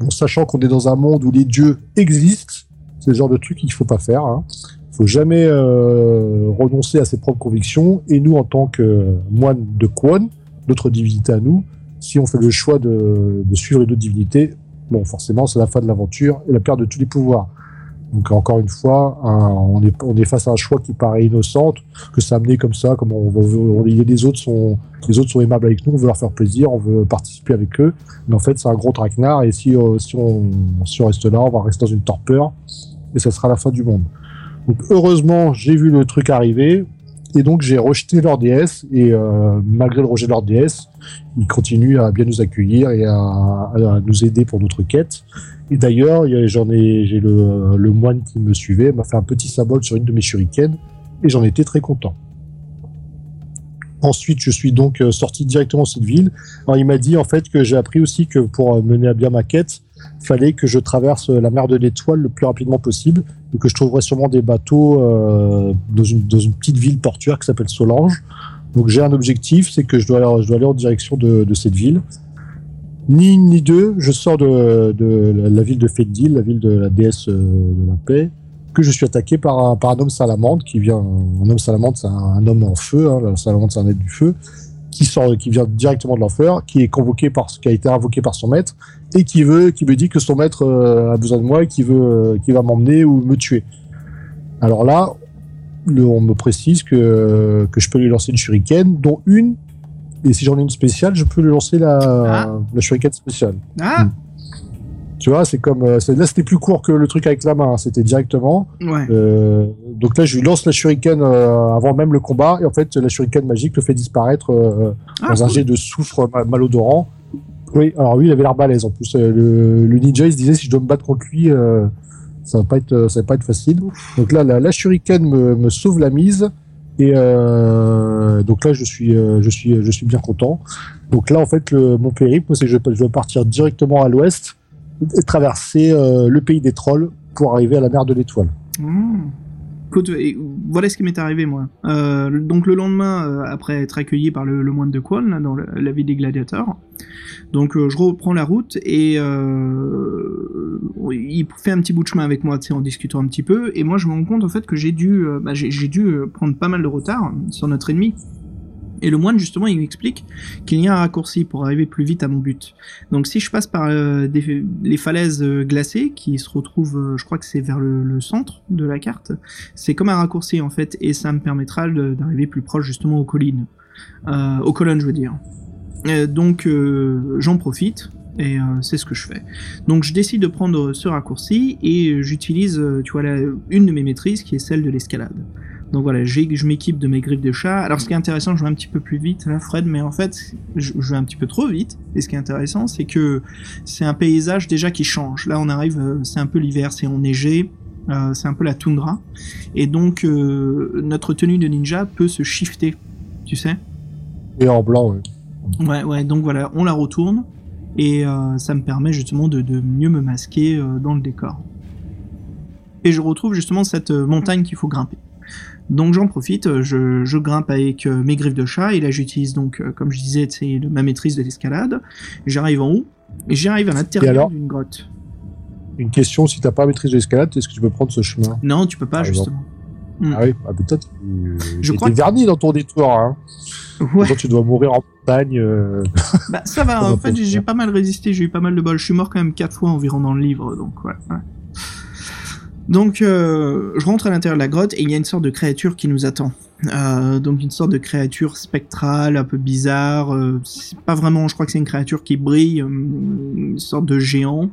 Bon, sachant qu'on est dans un monde où les dieux existent, c'est le genre de truc qu'il faut pas faire. Hein. faut jamais euh, renoncer à ses propres convictions. Et nous, en tant que moines de Kwon, notre divinité à nous, si on fait le choix de, de suivre une autre divinité, bon, forcément, c'est la fin de l'aventure et la perte de tous les pouvoirs. Donc encore une fois, on, est, face à un choix qui paraît innocent, que ça amené comme ça, comme on, on- les autres sont, les autres sont aimables avec nous, on veut leur faire plaisir, on veut participer avec eux, mais en fait c'est un gros traquenard et si, euh, si, on, si on reste là, on va rester dans une torpeur et ça sera la fin du monde. Donc heureusement, j'ai vu le truc arriver et donc j'ai rejeté leur déesse et euh, malgré le rejet de leur déesse, ils continuent à bien nous accueillir et à, nous aider pour notre quête. Et d'ailleurs, j'en ai, j'ai le, le moine qui me suivait m'a fait un petit symbole sur une de mes shurikens et j'en étais très content. Ensuite, je suis donc euh, sorti directement de cette ville. Alors, il m'a dit en fait que j'ai appris aussi que pour euh, mener à bien ma quête, fallait que je traverse la mer de l'étoile le plus rapidement possible et que je trouverais sûrement des bateaux euh, dans, une, petite ville portuaire qui s'appelle Solange. Donc j'ai un objectif, c'est que je dois, aller, en direction de, cette ville. Ni une ni deux, je sors de, la ville de Fendil, la ville de la déesse euh, de la paix, que je suis attaqué par un, homme salamandre qui vient. Un homme salamandre, c'est un, un homme en feu. Hein, la salamandre, c'est un être du feu qui sort, qui vient directement de l'enfer, qui est convoqué par, qui a été invoqué par son maître et qui veut, qui me dit que son maître euh, a besoin de moi et qui veut, euh, qui va m'emmener ou me tuer. Alors là, le, on me précise que que je peux lui lancer une shuriken, dont une. Et si j'en ai une spéciale, je peux lui lancer la, Ah. la shuriken spéciale. Ah Tu vois, c'est comme euh, là c'était plus court que le truc avec la main, hein, c'était directement. Ouais. Euh, donc là, je lui lance la shuriken euh, avant même le combat, et en fait, la shuriken magique le fait disparaître euh, Ah, dans un jet de soufre ma- malodorant. Oui, alors lui, il avait l'air balèze. En plus, euh, le, ninja, il se disait si je dois me battre contre lui, euh, ça va pas être, ça va pas être facile. Donc là, la, shuriken me, sauve la mise. Et euh, donc là, je suis, je suis, je suis bien content. Donc là, en fait, le, mon périple, c'est que je, dois partir directement à l'ouest et traverser le pays des trolls pour arriver à la mer de l'étoile. Mmh. Voilà ce qui m'est arrivé moi. Euh, donc le lendemain, euh, après être accueilli par le, moine de Kwon, dans la ville des gladiateurs, donc euh, je reprends la route et il fait un petit bout de chemin avec moi, en discutant un petit peu, et moi je me rends compte fait que j'ai dû, bah, prendre pas mal de retard sur notre ennemi. Et le moine, justement, il m'explique qu'il y a un raccourci pour arriver plus vite à mon but. Donc si je passe par euh, les falaises euh, glacées, qui se retrouvent, euh, je crois que c'est vers le, centre de la carte, c'est comme un raccourci en fait, et ça me permettra d'arriver plus proche justement aux collines. Aux colonnes, je veux dire. Donc j'en profite. Et c'est ce que je fais. Donc je décide de prendre ce raccourci et j'utilise, tu vois, une de mes maîtrises qui est celle de l'escalade. Donc voilà, je m'équipe de mes griffes de chat. Alors ce qui est intéressant, je vais un petit peu plus vite là, Fred, mais en fait, je, je vais un petit peu trop vite. Et ce qui est intéressant, c'est que c'est un paysage déjà qui change. Là, on arrive, euh, c'est un peu l'hiver, c'est enneigé, euh, c'est un peu la toundra. Et donc, euh, notre tenue de ninja peut se shifter, tu sais Et en blanc, ouais. Ouais, ouais, donc voilà, on la retourne. Et euh, ça me permet justement de, de mieux me masquer dans le décor. Et je retrouve justement cette montagne qu'il faut grimper. Donc j'en profite, euh, je, je grimpe avec euh, mes griffes de chat, et là j'utilise donc, euh, comme je disais, c'est ma maîtrise de l'escalade. J'arrive en haut, et j'arrive à l'intérieur d'une grotte. Une question, si t'as pas maîtrise de l'escalade, est-ce que tu peux prendre ce chemin? Non, tu peux pas justement. Mm. Ah oui, ah, toi, tu Je crois que- dans ton détour. Hein. Ouais. Toi, tu dois mourir en montagne. euh. Bah, ça va, en fait, j'ai pas mal résisté, j'ai eu pas mal de bol. Je suis mort quand même quatre fois environ dans le livre, donc ouais. ouais. Donc, euh, je rentre à l'intérieur de la grotte et il y a une sorte de créature qui nous attend. Euh, donc, une sorte de créature spectrale, un peu bizarre. euh, c'est pas vraiment, je crois que c'est une créature qui brille, une sorte de géant.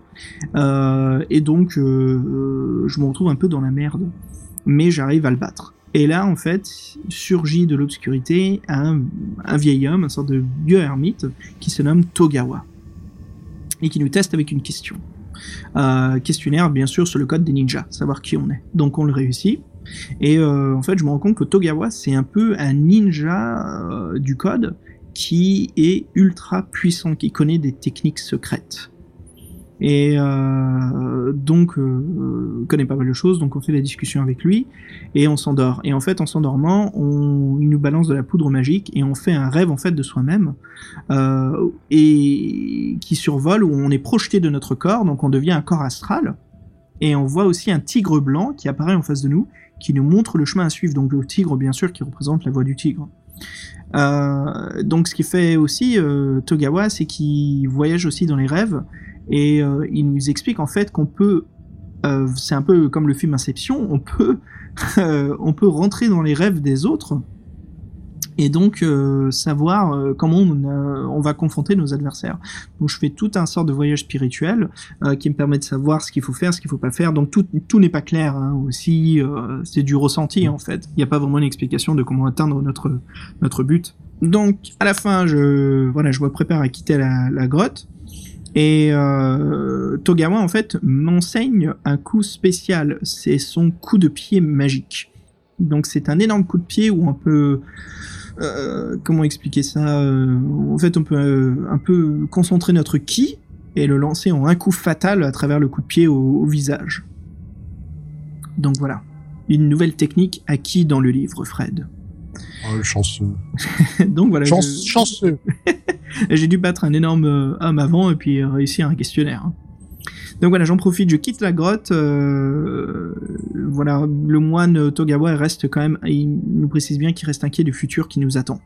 Et donc, je me retrouve un peu dans la merde. Mais j'arrive à le battre. Et là, en fait, surgit de l'obscurité un, un vieil homme, un sorte de vieux ermite, qui se nomme Togawa. Et qui nous teste avec une question. Euh, questionnaire, bien sûr, sur le code des ninjas, savoir qui on est. Donc on le réussit. Et euh, en fait, je me rends compte que Togawa, c'est un peu un ninja euh, du code qui est ultra puissant, qui connaît des techniques secrètes. Et euh, donc, euh, connaît pas mal de choses, donc on fait la discussion avec lui, et on s'endort. Et en fait, en s'endormant, on, il nous balance de la poudre magique, et on fait un rêve en fait de soi-même, euh, et qui survole, où on est projeté de notre corps, donc on devient un corps astral, et on voit aussi un tigre blanc qui apparaît en face de nous, qui nous montre le chemin à suivre, donc le tigre bien sûr qui représente la voix du tigre. Euh, donc ce qui fait aussi euh, Togawa, c'est qu'il voyage aussi dans les rêves, et euh, il nous explique en fait qu'on peut, euh, c'est un peu comme le film Inception, on peut, euh, on peut rentrer dans les rêves des autres et donc savoir comment on, va confronter nos adversaires. Donc je fais tout un sort de voyage spirituel qui me permet de savoir ce qu'il faut faire, ce qu'il faut pas faire. Donc tout, tout n'est pas clair hein, aussi, c'est du ressenti en fait. Il n'y a pas vraiment une explication de comment atteindre notre notre but. Donc à la fin, je voilà, je me prépare à quitter la grotte. Et euh, Togawa en fait m'enseigne un coup spécial, c'est son coup de pied magique. Donc c'est un énorme coup de pied où on peut euh, comment expliquer ça euh, En fait, on peut un peu concentrer notre ki et le lancer en un coup fatal à travers le coup de pied au visage. Donc voilà, une nouvelle technique acquise dans le livre, Fred. Oh, le chanceux. Donc voilà, Chance- je- Chanceux. j'ai dû battre un énorme euh, homme avant et puis euh, réussir un questionnaire. hein. Donc voilà, j'en profite, je quitte la grotte. euh, voilà, le moine Togawa reste quand même, il nous précise bien qu'il reste inquiet du futur qui nous attend.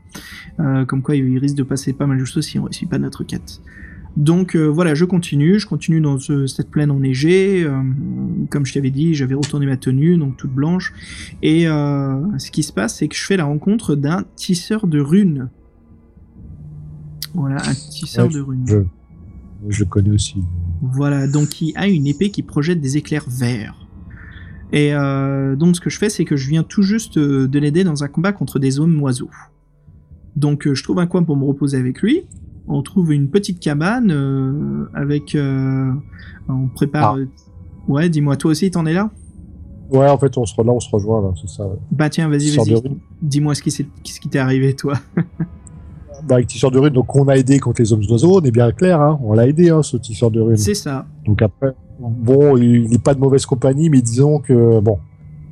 Euh, comme quoi, il risque de passer pas mal de choses si on réussit pas notre quête. Donc euh, voilà, je continue, je continue dans ce- cette plaine enneigée. euh, comme je t'avais dit, j'avais retourné ma tenue, donc toute blanche. Et euh, ce qui se passe, c'est que je fais la rencontre d'un tisseur de runes. Voilà, un tisseur Ouais, de runes. Je, je le connais aussi. Voilà, donc il a une épée qui projette des éclairs verts. Et donc ce que je fais, c'est que je viens tout juste de l'aider dans un combat contre des hommes oiseaux. Donc je trouve un coin pour me reposer avec lui. On trouve une petite cabane euh, avec... euh, on prépare... Ah. euh, Ouais, dis-moi, toi aussi, t'en es là? Ouais, en fait, on se, là, on se rejoint, là, c'est ça. ouais. Bah tiens, vas-y, vas-y. Dis-moi ce qui s'est- ce qui t'est arrivé, toi. Bah, avec tisseur de runes, donc on a aidé contre les hommes oiseaux, on est bien clair, hein. On l'a aidé, hein, ce tisseur de runes. C'est ça. Donc après, bon, il n'est pas de mauvaise compagnie, mais disons que, bon,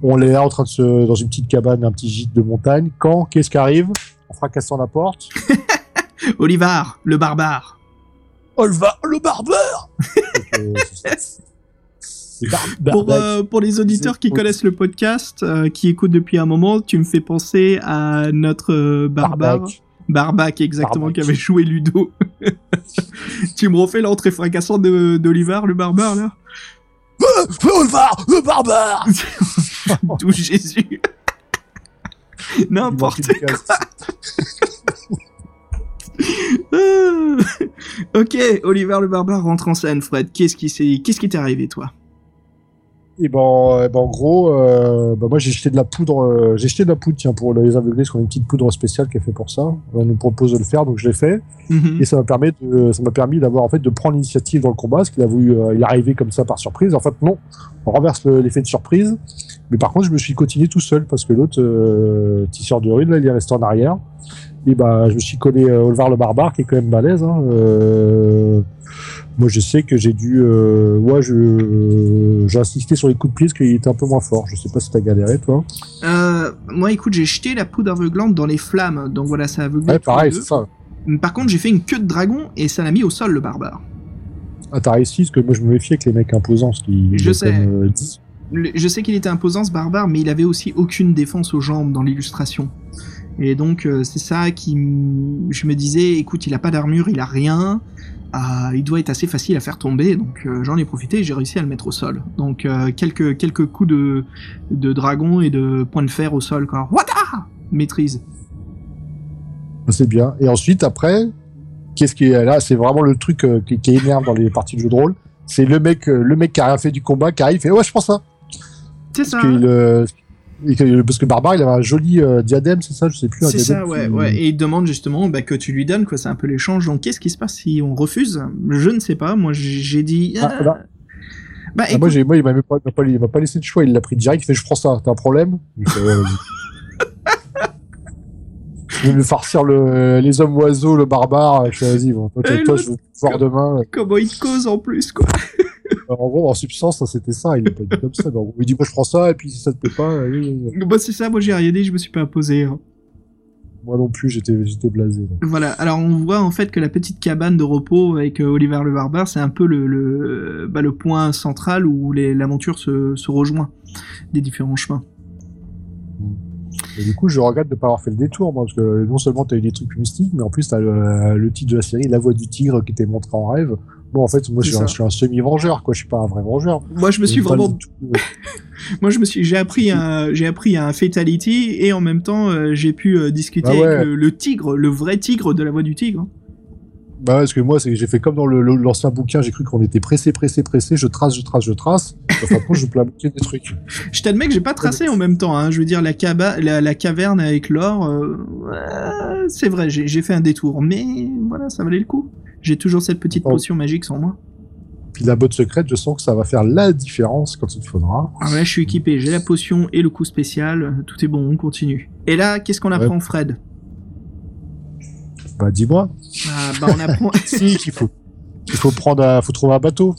on est là en train de se, dans une petite cabane, un petit gîte de montagne. Quand, qu'est-ce qui arrive? En fracassant la porte. Olivar, le barbare. Olva, le barbeur! Donc, euh, Pour, euh, les auditeurs qui connaissent le podcast, euh, qui écoutent depuis un moment, tu me fais penser à notre euh, barbare. Barbac. Barbac, exactement, Barbac. qui avait joué Ludo. tu me refais l'entrée fracassante de- d'Olivar, le barbare, là? Olva, le barbeur! D'où Jésus N'importe Il Ok, Oliver le barbare rentre en scène, Fred. Qu'est-ce qui s'est- qu'est-ce qui t'est arrivé, toi? Et ben, euh, ben, en gros, euh, ben, moi j'ai jeté de la poudre, euh, j'ai jeté de la poudre, tiens, pour les aveuglés, parce qu'on a une petite poudre spéciale qui est fait pour ça. On nous propose de le faire, donc je l'ai fait. Mhm. Et ça m'a permis de, ça m'a permis d'avoir, en fait, de prendre l'initiative dans le combat, parce qu'il a voulu, euh, il est arrivé comme ça par surprise. En fait, non. On renverse le- l'effet de surprise. Mais par contre, je me suis continué tout seul, parce que l'autre, tisseur de rune, là, il est resté en arrière. Bah, je me suis collé euh, Olvar le barbare, qui est quand même balèze, hein. Euh, moi, je sais que j'ai dû, euh, ouais, je, j'ai insisté sur les coups de pied parce qu'il était un peu moins fort. Je sais pas si t'as galéré, toi. Euh, Moi, écoute, j'ai jeté la poudre aveuglante dans les flammes, donc voilà, ça a aveuglé Ouais, pareil, c'est ça. Par contre, j'ai fait une queue de dragon et ça l'a mis au sol, le barbare. Ah, t'as réussi, parce que moi, je me méfie avec les mecs imposants, Je sais. comme, euh, 10, le- je sais qu'il était imposant ce barbare, mais il avait aussi aucune défense aux jambes dans l'illustration. Et donc euh, c'est ça qui, je me disais, écoute, il a pas d'armure, il a rien, ah, il doit être assez facile à faire tomber. Donc euh, j'en ai profité, et j'ai réussi à le mettre au sol. Donc euh, quelques quelques coups de de dragon et de point de fer au sol, quoi. Wata Maîtrise. C'est bien. Et ensuite, après, qu'est-ce qui est là? C'est vraiment le truc qui, qui énerve dans les parties de jeu de rôle. C'est le mec, le mec qui a rien fait du combat, qui arrive, fait ouais, je prends ça. C'est Parce ça. Et parce que Barbare, il avait un joli euh, diadème, c'est ça Je sais plus. C'est ça, ouais, qui- ouais. Et il demande justement bah, que tu lui donnes, quoi. C'est un peu l'échange. Donc, qu'est-ce qui se passe si on refuse? Je ne sais pas. Moi, j'ai dit. Ah, ah. Bah, Ah, moi, écoute, moi, il m'a pas, pas, m'a pas laissé de choix. Il l'a pris direct. Il fait, je prends ça. T'as un problème? Vas-y. Je vais me farcir le, les hommes oiseaux, le barbare. Je fais, vas-y, bon, toi, toi, je te voir demain. comment il te cause en plus, quoi. En gros, en substance, ça, c'était ça. Il est pas dit comme ça. mais en gros, il dit, moi, je prends ça, et puis si ça te plaît pas, euh. Bah, c'est ça. Moi, j'ai rien dit. Je me suis pas imposé. hein. moi non plus, j'étais, j'étais blasé. Voilà. Alors, on voit en fait que la petite cabane de repos avec euh, Oliver le barbare, c'est un peu le le, bah, le point central où l'aventure se, se rejoint des différents chemins. Et du coup, je regrette de pas avoir fait le détour, moi, parce que non seulement t'as eu des trucs mystiques, mais en plus t'as le, le titre de la série, La Voix du Tigre, qui était montré en rêve. Bon, en fait, moi, je suis, un, ça. je suis un semi-vengeur, quoi. Je suis pas un vrai vengeur. Moi, je me suis vraiment tout, euh, Moi, je me suis, j'ai appris un, j'ai appris un fatality et en même temps, euh, j'ai pu euh, discuter Bah ouais. avec le, le tigre, le vrai tigre de la voix du tigre. Bah, ouais, parce que moi, c'est que j'ai fait comme dans l'ancien bouquin, j'ai cru qu'on était pressé, pressé, pressé, je trace, je trace, je trace. Enfin, après, je plamoutier des trucs. Je t'admets que j'ai pas tracé en même temps. Hein. Je veux dire la, caba, la, la caverne avec l'or, euh, c'est vrai, j'ai, fait un détour, mais voilà, ça valait le coup. J'ai toujours cette petite Oh. potion magique sur moi. Puis la botte secrète, je sens que ça va faire la différence quand il faudra. Ah là, je suis équipé, j'ai la potion et le coup spécial. Tout est bon, on continue. Et là, qu'est-ce qu'on apprend, Fred? Bah, dis-moi. ah, Bah, on apprend. si, qu'il faut, qu'il faut prendre, un- faut trouver un bateau.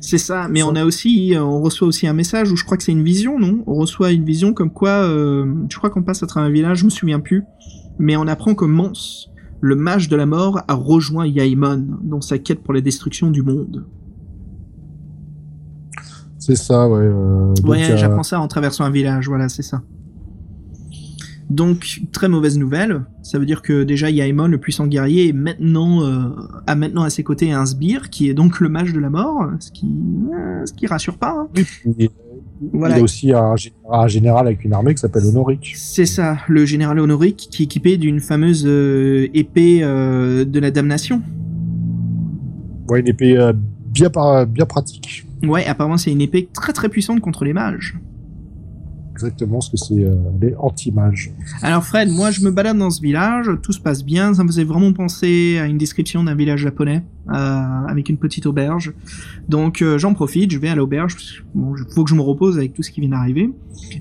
C'est ça, mais on a aussi, euh, on reçoit aussi un message où je crois que c'est une vision, non? On reçoit une vision comme quoi, euh, je crois qu'on passe à travers un village, je me souviens plus, mais on apprend que Mance, le mage de la mort, a rejoint Yaimon dans sa quête pour la destruction du monde. C'est ça, ouais. euh, donc, ouais, euh, j'apprends ça en traversant un village, voilà, c'est ça. Donc, très mauvaise nouvelle. Ça veut dire que déjà Yaimon, le puissant guerrier, est maintenant, euh, a maintenant à ses côtés un sbire, qui est donc le mage de la mort, ce qui, euh, ce qui rassure pas. hein. oui, puis, Voilà. Il y a aussi un, gé- un général avec une armée qui s'appelle Honoric. C'est ça, le général Honoric qui est équipé d'une fameuse euh, épée de la damnation. Ouais, une épée bien, par- bien pratique. Ouais, apparemment c'est une épée très très puissante contre les mages. Exactement ce que c'est euh, les anti-mages. Alors Fred, moi je me balade dans ce village, tout se passe bien, ça me faisait vraiment penser à une description d'un village japonais, avec une petite auberge. Donc euh, j'en profite, je vais à l'auberge, bon, faut que je me repose avec tout ce qui vient d'arriver.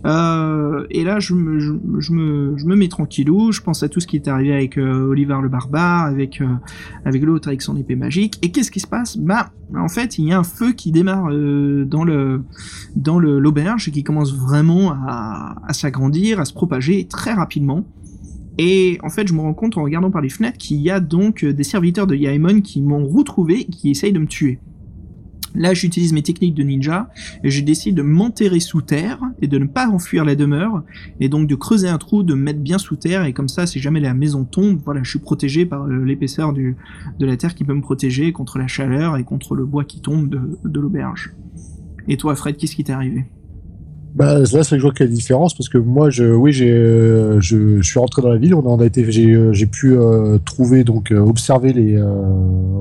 Euh, et là je me, je, me, je me mets tranquillou, je pense à tout ce qui est arrivé avec euh, Oliver le barbare, avec, avec l'autre avec son épée magique. Et qu'est-ce qui se passe? Bah en fait il y a un feu qui démarre dans le dans l'auberge et qui commence vraiment à s'agrandir, à se propager très rapidement. Et en fait, je me rends compte en regardant par les fenêtres qu'il y a donc euh, des serviteurs de Yaemon qui m'ont retrouvé et qui essayent de me tuer. Là, j'utilise mes techniques de ninja et je décide de m'enterrer sous terre et de ne pas enfuir la demeure et donc de creuser un trou, de me mettre bien sous terre et comme ça, si jamais la maison tombe, voilà, je suis protégé par euh, l'épaisseur de la terre qui peut me protéger contre la chaleur et contre le bois qui tombe de l'auberge. Et toi, Fred, qu'est-ce qui t'est arrivé? Bah, là, c'est que je vois une différence parce que moi, je, oui, j'ai, euh, je, je suis rentré dans la ville. On en a été, j'ai, euh, j'ai pu euh, trouver donc euh, observer les, euh,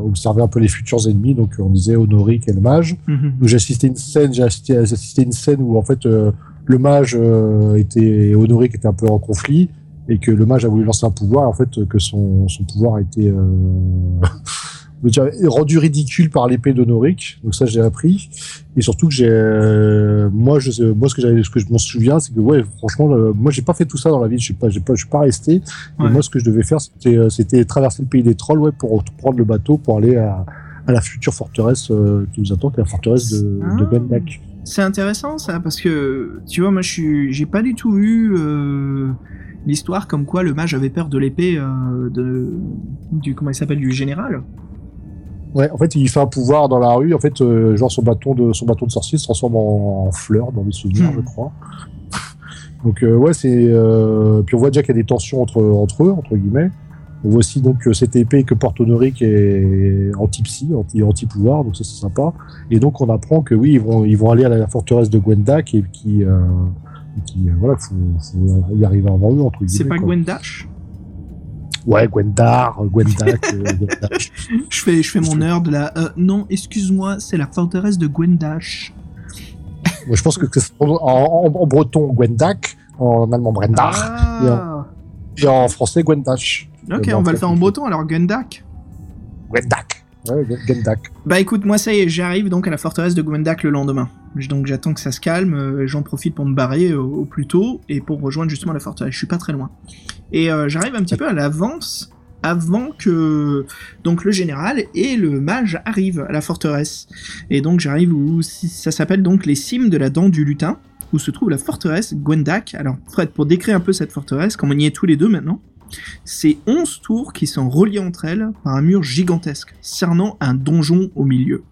observer un peu les futurs ennemis. Donc, on disait Honoric et le mage. Mhm. Donc, j'ai assisté à une scène, j'ai assisté, assisté une scène où en fait euh, le mage euh, était Honoric était un peu en conflit et que le mage a voulu lancer un pouvoir. Et en fait, que son, son pouvoir a été rendu ridicule par l'épée d'Honoric. Donc ça, j'ai appris. Et surtout que j'ai, euh, moi, je, sais- moi, ce que j'avais, ce que je m'en souviens, c'est que ouais, franchement, le- moi, j'ai pas fait tout ça dans la vie. Je suis pas, j'ai pas, je suis pas resté. Et Ouais. moi, ce que je devais faire, c'était, euh, c'était traverser le pays des trolls, ouais, pour prendre le bateau pour aller à, à la future forteresse euh, qui nous attend, qui est la forteresse de, de Ah. Bendak. C'est intéressant ça parce que tu vois moi je suis j'ai pas du tout eu euh, l'histoire comme quoi le mage avait peur de l'épée euh, de du comment il s'appelle du général. Ouais, en fait, il fait un pouvoir dans la rue. En fait, euh, genre son bâton de son bâton de sorcier se transforme en, en fleur dans les souvenirs, Hmm. je crois. donc euh, ouais, c'est. euh, Puis on voit déjà qu'il y a des tensions entre entre eux, entre guillemets. On voit aussi donc cette épée que porte Honoric est anti-psy, anti- anti-pouvoir, donc ça c'est sympa. Et donc on apprend que oui, ils vont ils vont aller à la forteresse de Gwendak et qui euh, qui euh, voilà, faut, faut y arriver avant eux entre guillemets. C'est pas quoi. Gwendash? Ouais, Gwendar, Gwendak, euh, Gwendak. Je fais, je fais mon nerd là. Euh, non, excuse-moi, c'est la forteresse de Gwendash. Moi, je pense que c'est en, en- en breton Gwendak, en allemand Brendach, Ah. et en français Gwendash. Ok, Euh, on va le faire en breton alors, Gwendak. Gwendak. Ouais, Gwendak. Bah écoute, moi ça y est, j'arrive donc à la forteresse de Gwendak le lendemain. Donc j'attends que ça se calme, euh, j'en profite pour me barrer au, plus tôt et pour rejoindre justement la forteresse. Je suis pas très loin. Et euh, j'arrive un petit peu à l'avance avant que donc le général et le mage arrivent à la forteresse. Et donc j'arrive où ça s'appelle donc les cimes de la dent du lutin, où se trouve la forteresse Gwendak. Alors Fred, pour décrire un peu cette forteresse, comme on y est tous les deux maintenant, c'est 11 tours qui sont reliées entre elles par un mur gigantesque, cernant un donjon au milieu.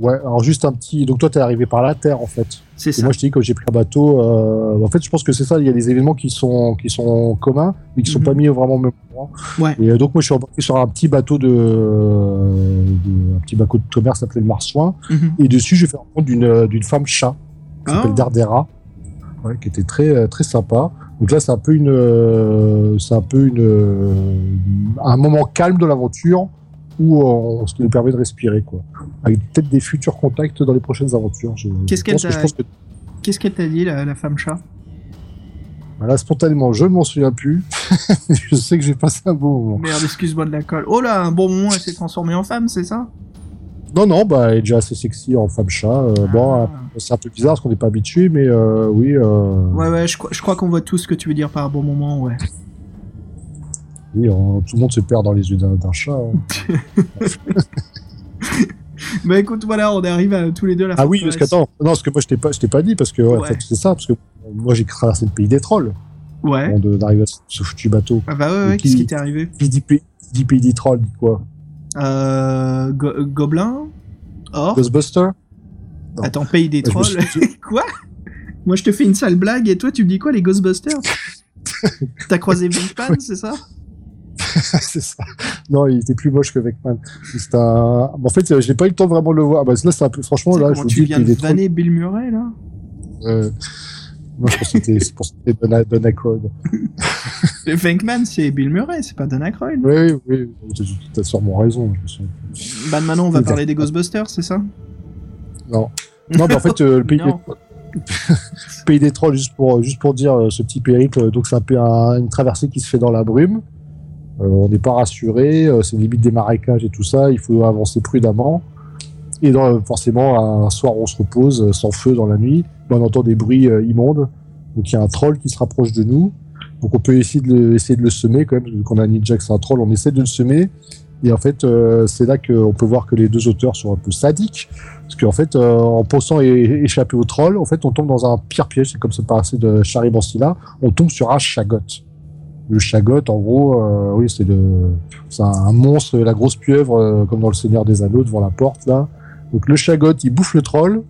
Ouais, alors juste un petit. Donc toi, t'es arrivé par la terre en fait. C'est Et ça. moi, je te dis, quand j'ai pris un bateau, euh, en fait, je pense que c'est ça. Il y a des événements qui sont qui sont communs, mais qui sont Mhm. pas mis vraiment au même endroit. Ouais. Et euh, donc moi, je suis embarqué sur un petit bateau de, de- un petit bateau de commerce appelé le Marsouin. Mhm. Et dessus, j'ai fait rencontre d'une d'une femme chat qui s'appelle Ah. Dardera, ouais, qui était très euh, très sympa. Donc là, c'est un peu une, euh, c'est un peu une, euh, un moment calme de l'aventure où on se nous permet de respirer, quoi. Avec peut-être des futurs contacts dans les prochaines aventures. Qu'est-ce qu'elle t'a- que dit, la, la femme chat? Voilà, spontanément, je ne m'en souviens plus. je sais que j'ai passé un bon moment. Merde, excuse-moi de la colle. Oh là, un bon moment, elle s'est transformée en femme, c'est ça? Non, non, bah, elle est déjà assez sexy en femme chat. Euh, Bon, Ah. euh, c'est un peu bizarre parce qu'on n'est pas habitué, mais euh, oui, euh, Ouais, ouais, je, crois- je crois qu'on voit tout ce que tu veux dire par un bon moment, ouais. Oui on- tout le monde se perd dans les yeux d'un chat. hein. Bah écoute, voilà, on arrive à, tous les deux à la Ah oui, parce qu'attends, non, parce que moi je t'ai pas, je t'ai pas dit parce que ouais, en Ouais. fait, c'est ça, parce que moi j'ai traversé le pays des trolls Ouais. avant d'arriver à ce- foutu bateau. Ah bah ouais, ouais, qu'est-ce qui- t'est arrivé Qui dit, pays- qui dit pays des trolls, dit quoi? Euh. Go- Gobelin Or Ghostbuster? Non. Attends, pays des trolls suis- Quoi? Moi je te fais une sale blague et toi tu me dis quoi, les Ghostbusters? T'as croisé Venkman, c'est ça? c'est ça. Non, il était plus moche que. C'est un. En fait, euh, j'ai pas eu le temps vraiment de le voir. Bah, là, c'est un peu. Franchement, là, je vous tu dis viens de est trop. vanner Bill Murray là? Euh, Moi, je pense que c'était Don, Don Aykroyd. Le Venkman c'est Bill Murray, c'est pas Dan Aykroyd. Oui, oui, oui. T'as sûrement raison. Je. Bah maintenant on va parler des Ghostbusters, c'est ça? Non. Non, mais en fait, euh, le pays, Non. des... pays des trolls, juste pour, juste pour dire euh, ce petit périple, donc c'est un- une traversée qui se fait dans la brume. Euh, on n'est pas rassuré, euh, c'est limite des marécages et tout ça, il faut avancer prudemment. Et forcément, un soir, on se repose euh, sans feu dans la nuit, mais on entend des bruits immondes. Donc il y a un troll qui se rapproche de nous. Donc on peut essayer de le, semer quand même, vu qu'on a un ninja que c'est un troll, on essaie de le semer. Et en fait, c'est là qu'on peut voir que les deux auteurs sont un peu sadiques. Parce qu'en fait, euh, en pensant échapper au troll, en fait, on tombe dans un pire piège. C'est comme ça paraissait de Charibansila. On tombe sur un chagot. Le chagot, en gros, euh, oui, c'est le, c'est un monstre, la grosse pieuvre, euh, comme dans le Seigneur des Anneaux, devant la porte là. Donc le chagot, il bouffe le troll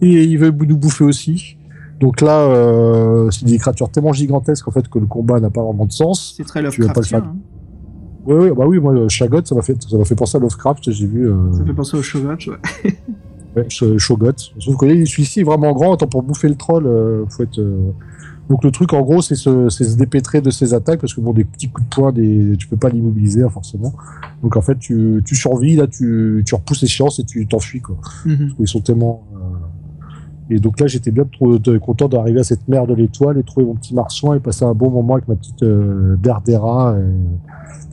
et il veut nous bouffer aussi. Donc là, euh, c'est des créatures tellement gigantesques en fait que le combat n'a pas vraiment de sens. C'est très Tu vas pas le Lovecraftien. faire. hein. Oui, oui, bah oui, moi, le chagot, ça m'a fait, ça m'a fait penser à Lovecraft. J'ai vu. Euh... Ça fait penser au Shogot, ouais. Ouais, Sh- Shogot. Sauf que celui-ci est vraiment grand. Attends, pour bouffer le troll, euh, faut être. euh, Donc le truc, en gros, c'est se, dépêtrer de ses attaques parce que bon, des petits coups de poing, des... tu peux pas l'immobiliser hein, forcément. Donc en fait, tu, tu survis là, tu, tu repousses les chances et tu t'enfuis quoi. Ils sont tellement. euh, Et donc là, j'étais bien trop de- content d'arriver à cette mer de l'étoile et trouver mon petit marsouin et passer un bon moment avec ma petite euh, Derdera, euh,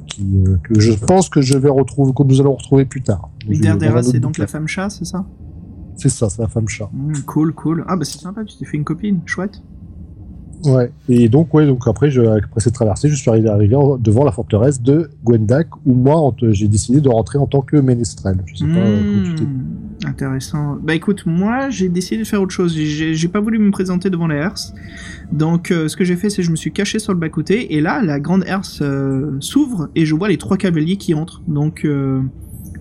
qui, euh, que je pense que je vais retrouver, que nous allons retrouver plus tard. Derdera, autre c'est donc la femme chat, c'est ça? C'est ça, c'est la femme chat. Mm, Cool, cool. Ah bah c'est sympa, tu t'es fait une copine, chouette. Ouais. Et donc, ouais, donc après, je, après cette traversée, je suis arrivé, devant la forteresse de Gwendak, où moi, j'ai décidé de rentrer en tant que ménestrel. Je sais pas euh. Hmm, Intéressant. Bah écoute, moi j'ai décidé de faire autre chose. J'ai pas voulu me présenter devant la herse. Donc euh, ce que j'ai fait, c'est que je me suis caché sur le bas-côté. Et là, la grande herse euh, s'ouvre et je vois les trois cavaliers qui entrent. Donc euh,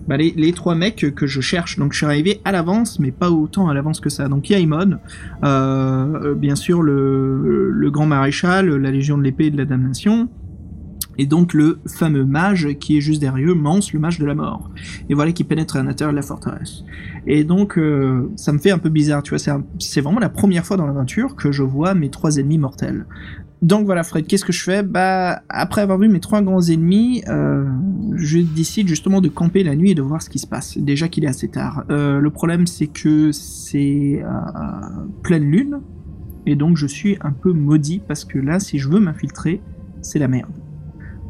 bah, les, trois mecs que je cherche. Donc je suis arrivé à l'avance, mais pas autant à l'avance que ça. Donc il Imon, euh, bien sûr le, grand maréchal, la Légion de l'épée et de la damnation, et donc le fameux mage qui est juste derrière eux, Mance, le mage de la mort. Et voilà qui pénètre à l'intérieur de la forteresse. Et donc euh, ça me fait un peu bizarre, tu vois, c'est vraiment la première fois dans l'aventure que je vois mes trois ennemis mortels. Donc voilà Fred, qu'est-ce que je fais? Bah après avoir vu mes trois grands ennemis, euh, je décide justement de camper la nuit et de voir ce qui se passe. Déjà qu'il est assez tard. Euh, le problème c'est que c'est euh, pleine lune et donc je suis un peu maudit parce que là si je veux m'infiltrer, c'est la merde.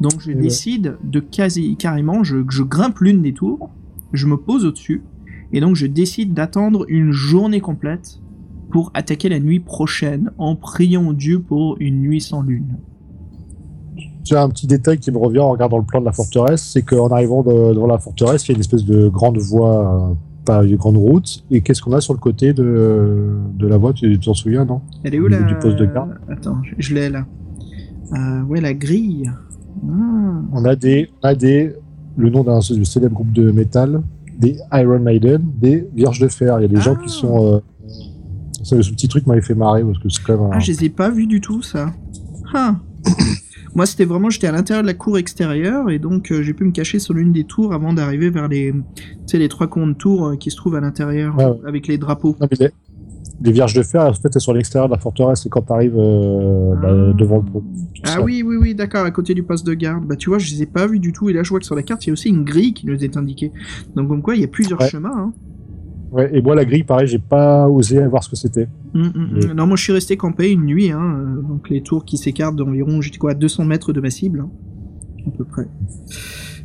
Donc je Et ouais. décide de quasi carrément, je, je grimpe l'une des tours, je me pose au-dessus et donc je décide d'attendre une journée complète pour attaquer la nuit prochaine en priant Dieu pour une nuit sans lune. Tu as un petit détail qui me revient en regardant le plan de la forteresse, c'est qu'en arrivant de- devant la forteresse, il y a une espèce de grande voie, euh, pas une grande route. Et qu'est-ce qu'on a sur le côté de, de la voie? Tu t'en souviens, non? Elle est où la... du poste de garde? Attends, je, l'ai là. Euh, ouais, la grille. Ah. On a des, on a des, le nom d'un célèbre groupe de métal, des Iron Maiden, des Vierges de Fer. Il y a des gens Ah. qui sont. Euh, ça, ce petit truc m'avait fait marrer parce que c'est quand même. un- Ah, je les ai pas vus du tout, ça. Ah. Moi, c'était vraiment, j'étais à l'intérieur de la cour extérieure et donc euh, j'ai pu me cacher sur l'une des tours avant d'arriver vers les, tu sais, les trois cons de tours euh, qui se trouvent à l'intérieur Ouais, ouais. avec les drapeaux. Non, les, les Vierges de Fer, en fait, elles sont à l'extérieur de la forteresse et quand tu arrives Ah. devant le. tout Ah ça. oui, oui, oui, d'accord, à côté du poste de garde. Bah, tu vois, je les ai pas vus du tout et là, je vois que sur la carte, il y a aussi une grille qui nous est indiquée. Donc, comme quoi, il y a plusieurs Ouais. chemins. Hein. Ouais, et moi, la grille, pareil, j'ai pas osé voir ce que c'était. Mm, mm, mm. Mais- Non, moi je suis resté campé une nuit, hein, euh, donc les tours qui s'écartent d'environ, j'étais quoi, à 200 mètres de ma cible, hein, à peu près.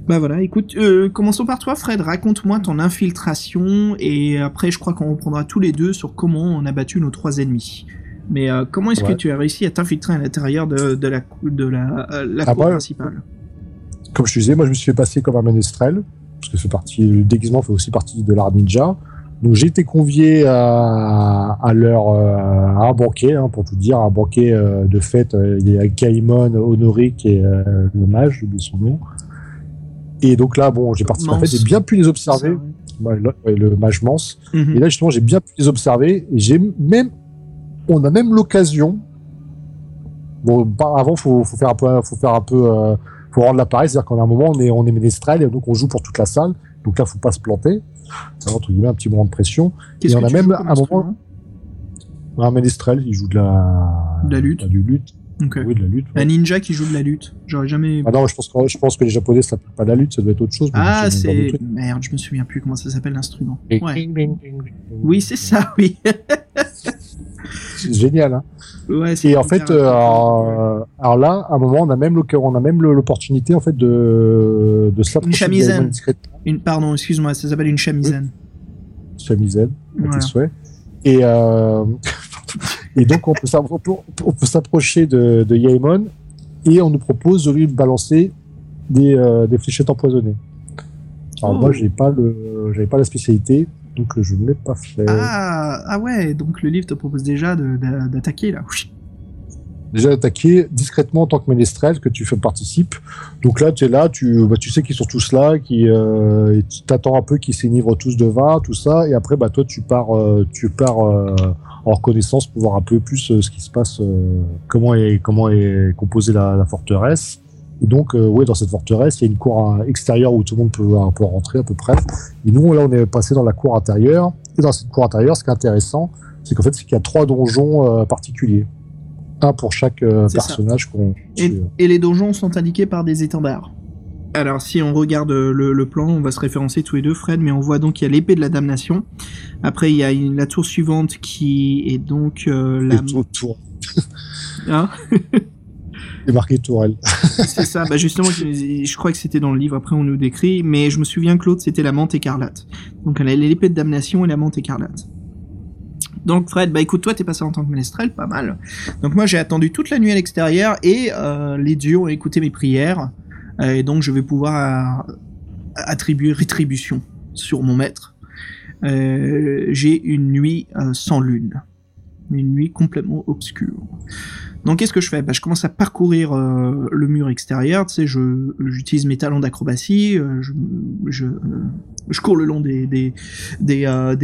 Bah voilà, écoute, euh, commençons par toi Fred, raconte-moi ton infiltration, et après je crois qu'on reprendra tous les deux sur comment on a battu nos trois ennemis. Mais euh, comment est-ce que tu as réussi à t'infiltrer à l'intérieur de, de la, de la, euh, la Ah, cour principale? Comme je te disais, moi, je me suis fait passer comme un ménestrel, parce que c'est partie, le déguisement fait aussi partie de l'art ninja. Donc, j'ai été convié à, à leur, euh, à un banquet, hein, pour tout dire, un banquet euh, de fête. euh, Il y a Kaimon, Honoric et euh, le mage, j'ai oublié son nom. Et donc là, bon, j'ai participé. En fait, Mance. j'ai bien pu les observer. ouais. Le, mage Mance. Mhm. Et là, justement, j'ai bien pu les observer. J'ai même, on a même l'occasion. Bon, avant, faut, faut faire un peu, faut faire un peu, euh, faut rendre l'appareil. C'est-à-dire qu'en un moment, on est, on est ménestrel et donc on joue pour toute la salle. Donc là, faut pas se planter. Entre guillemets un petit moment de pression. Et on a même un moment- Un ménestrel, il joue de la, De la lutte. du lutte. Ok. Oui, de la lutte. ouais. Un ninja qui joue de la lutte. J'aurais jamais. Ah non, je pense que, je pense que les Japonais, ça s'appelle pas de la lutte, ça doit être autre chose. Ah, c'est. Merde, je me souviens plus comment ça s'appelle l'instrument. Ouais. Oui, c'est ça, oui. C'est génial, hein. ouais, Et en fait, euh, alors, alors là, à un moment, on a même on a même l'opportunité en fait de de chamisane. Gaëmon discrètement, Une, pardon, excuse-moi, ça s'appelle une chamisane. chamisane, à Voilà. tes souhaits. Et euh, et donc on peut s'approcher de, de Yaemon et on nous propose de lui balancer des, euh, des fléchettes empoisonnées. Alors Oh. moi, j'ai pas le, j'avais pas la spécialité, donc je ne l'ai pas fait. Ah, ah ouais, donc le livre te propose déjà d'attaquer là. déjà attaquer discrètement en tant que ménestrel que tu fais participe. Donc là, tu es là, tu, bah, tu sais qu'ils sont tous là, qui euh, tu t'attends un peu qu'ils s'énivrent tous de vin, tout ça, et après, bah toi, tu pars, euh, tu pars euh, en reconnaissance pour voir un peu plus ce qui se passe, comment est comment est composée la, la forteresse. Et donc, euh, ouais, dans cette forteresse, il y a une cour euh, extérieure où tout le monde peut, un peu rentrer à peu près. Et nous, là, on est passé dans la cour intérieure. Et dans cette cour intérieure, ce qui est intéressant, c'est qu'en fait, c'est qu'il y a trois donjons euh, particuliers. Un pour chaque euh, personnage qu'on Et, les donjons sont indiqués par des étendards. Alors, si on regarde le, le plan, on va se référencer tous les deux, Fred, mais on voit donc il y a l'épée de la damnation. Après, il y a une- la tour suivante qui est donc euh, la. Et tour, tour. Hein? Et marqué tourelle. c'est ça, bah justement, je, je crois que c'était dans le livre, après on nous décrit, mais je me souviens que l'autre c'était la menthe écarlate. Donc elle a l'épée de damnation et la menthe écarlate. Donc Fred, bah écoute, toi t'es passé en tant que ménestrel, pas mal. Donc moi j'ai attendu toute la nuit à l'extérieur et euh, les dieux ont écouté mes prières, euh, et donc je vais pouvoir euh, attribuer rétribution sur mon maître. J'ai une nuit sans lune, une nuit complètement obscure. Donc qu'est-ce que je fais? Bah, Je commence à parcourir euh, le mur extérieur, tu sais, j'utilise mes talents d'acrobatie, euh, euh, je, cours le long des,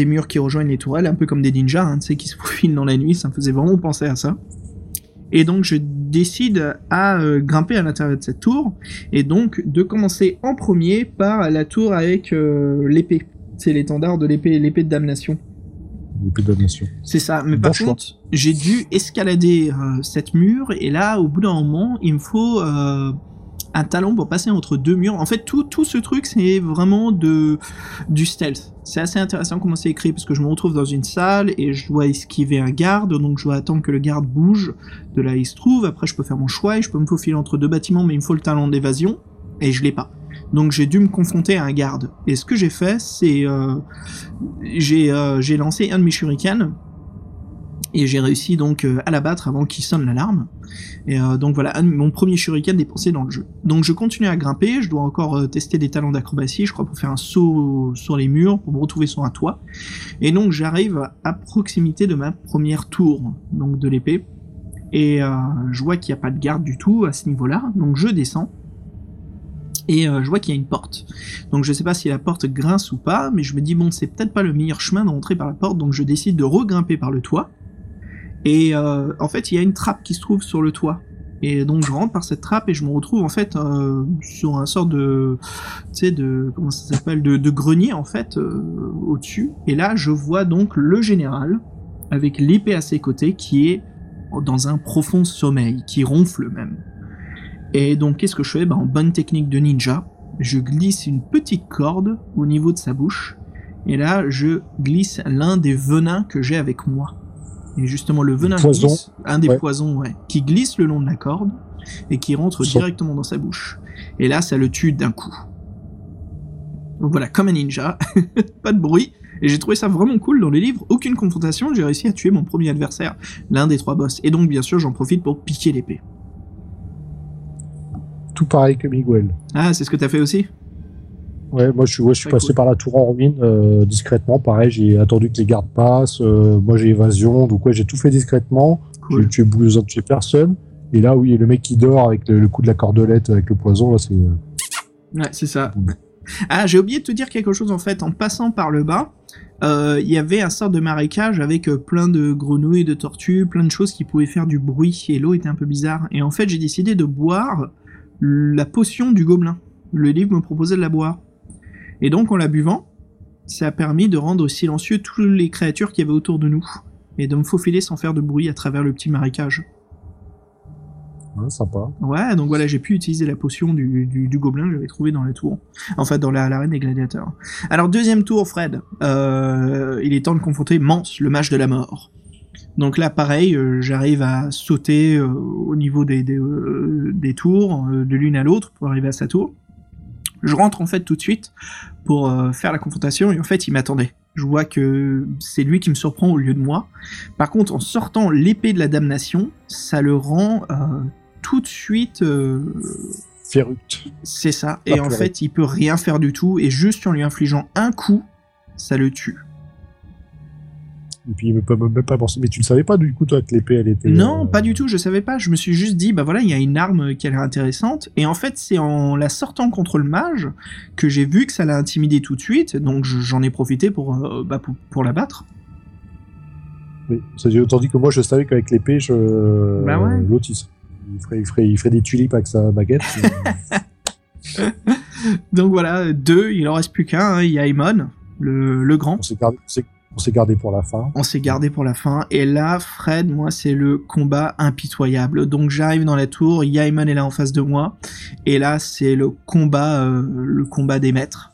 murs qui rejoignent les tourelles, un peu comme des ninjas, hein, tu sais, qui se faufilent dans la nuit, ça me faisait vraiment penser à ça. Et donc je décide à grimper à l'intérieur de cette tour, et donc de commencer en premier par la tour avec l'épée. C'est l'étendard de l'épée, l'épée de damnation. C'est ça, mais par contre, j'ai dû escalader euh, cette mur et là, au bout d'un moment, il me faut euh, un talon pour passer entre deux murs. En fait, tout, tout ce truc, c'est vraiment de du stealth. C'est assez intéressant comment c'est écrit parce que je me retrouve dans une salle et je dois esquiver un garde, donc je dois attendre que le garde bouge de là où il se trouve. Après, je peux faire mon choix et je peux me faufiler entre deux bâtiments, mais il me faut le talon d'évasion et je l'ai pas. Donc j'ai dû me confronter à un garde. Et ce que j'ai fait, c'est euh, euh, j'ai lancé un de mes shurikens et j'ai réussi donc euh, à l'abattre avant qu'il sonne l'alarme. Et donc voilà, mon premier shuriken dépensé dans le jeu. Donc je continue à grimper, je dois encore tester des talents d'acrobatie, je crois pour faire un saut sur les murs, pour me retrouver sur un toit. Et donc j'arrive à proximité de ma première tour, donc de l'épée. Et je vois qu'il n'y a pas de garde du tout à ce niveau-là, donc je descends et euh, je vois qu'il y a une porte. Donc je sais pas si la porte grince ou pas, mais je me dis bon c'est peut-être pas le meilleur chemin d'entrer par la porte, donc je décide de regrimper par le toit. Et euh, en fait il y a une trappe qui se trouve sur le toit. Et donc je rentre par cette trappe et je me retrouve en fait euh, sur un sort de, tu sais de comment ça s'appelle, de, de, grenier en fait au-dessus. Et là je vois donc le général avec l'épée à ses côtés qui est dans un profond sommeil, qui ronfle même. Et donc qu'est-ce que je fais? Bah, En bonne technique de ninja, je glisse une petite corde au niveau de sa bouche, et là je glisse l'un des venins que j'ai avec moi. Et justement le venin glisse, un des poisons ouais, qui glisse le long de la corde et qui rentre directement dans sa bouche. Et là ça le tue d'un coup. Donc voilà, comme un ninja, pas de bruit. Et j'ai trouvé ça vraiment cool dans les livres, aucune confrontation, j'ai réussi à tuer mon premier adversaire, l'un des trois boss. Et donc bien sûr j'en profite pour piquer l'épée tout pareil que Miguel. Ah, c'est ce que tu as fait aussi? Ouais, moi je suis, je suis passé par la tour en ruine euh, discrètement. Pareil, j'ai attendu que les gardes passent. Euh, moi j'ai évasion, donc ouais, j'ai tout fait discrètement. J'ai tué besoin de tuer personne. Et là, oui, le mec qui dort avec le, coup de la cordelette avec le poison, là, c'est. Euh, ouais, c'est ça. Ah, j'ai oublié de te dire quelque chose en fait. En passant par le bas, il y avait un sort de marécage avec plein de grenouilles, de tortues, plein de choses qui pouvaient faire du bruit et l'eau était un peu bizarre. Et en fait, j'ai décidé de boire la potion du gobelin. Le livre me proposait de la boire. Et donc, en la buvant, ça a permis de rendre silencieux toutes les créatures qui y avait autour de nous, et de me faufiler sans faire de bruit à travers le petit marécage. Ouais, sympa. Ouais, donc voilà, j'ai pu utiliser la potion du, du, gobelin que j'avais trouvé dans la tour. Enfin, dans l'arène des gladiateurs. Alors, deuxième tour, Fred. Euh, il est temps de confronter Mance, le mage de la mort. Donc là, pareil, euh, j'arrive à sauter euh, au niveau des, des, euh, des tours, de l'une à l'autre, pour arriver à sa tour. Je rentre en fait tout de suite pour faire la confrontation, et en fait, il m'attendait. Je vois que c'est lui qui me surprend au lieu de moi. Par contre, en sortant l'épée de la damnation, ça le rend tout de suite... Férute. C'est ça. Et en fait, il peut rien faire du tout, et juste en lui infligeant un coup, ça le tue. Et puis il me peut même pas penser. Mais tu ne savais pas du coup toi que l'épée elle était. Non, euh, pas du tout. Je savais pas. Je me suis juste dit bah voilà il y a une arme qui a l'air intéressante. Et en fait c'est en la sortant contre le mage que j'ai vu que ça l'a intimidé tout de suite. Donc j'en ai profité pour, euh, bah, pour, pour la battre. Oui, tandis que moi je savais qu'avec l'épée je. Bah ouais. L'autre il, ferait, il, ferait, il ferait des tulipes avec sa baguette. Donc voilà, deux, il en reste plus qu'un, hein. il y a Aemon, le, le grand. On s'est gardé pour la fin. On s'est gardé pour la fin. Et là, Fred, moi, c'est le combat impitoyable. Donc j'arrive dans la tour, Yaimon est là en face de moi. Et là, c'est le combat, euh, le combat des maîtres.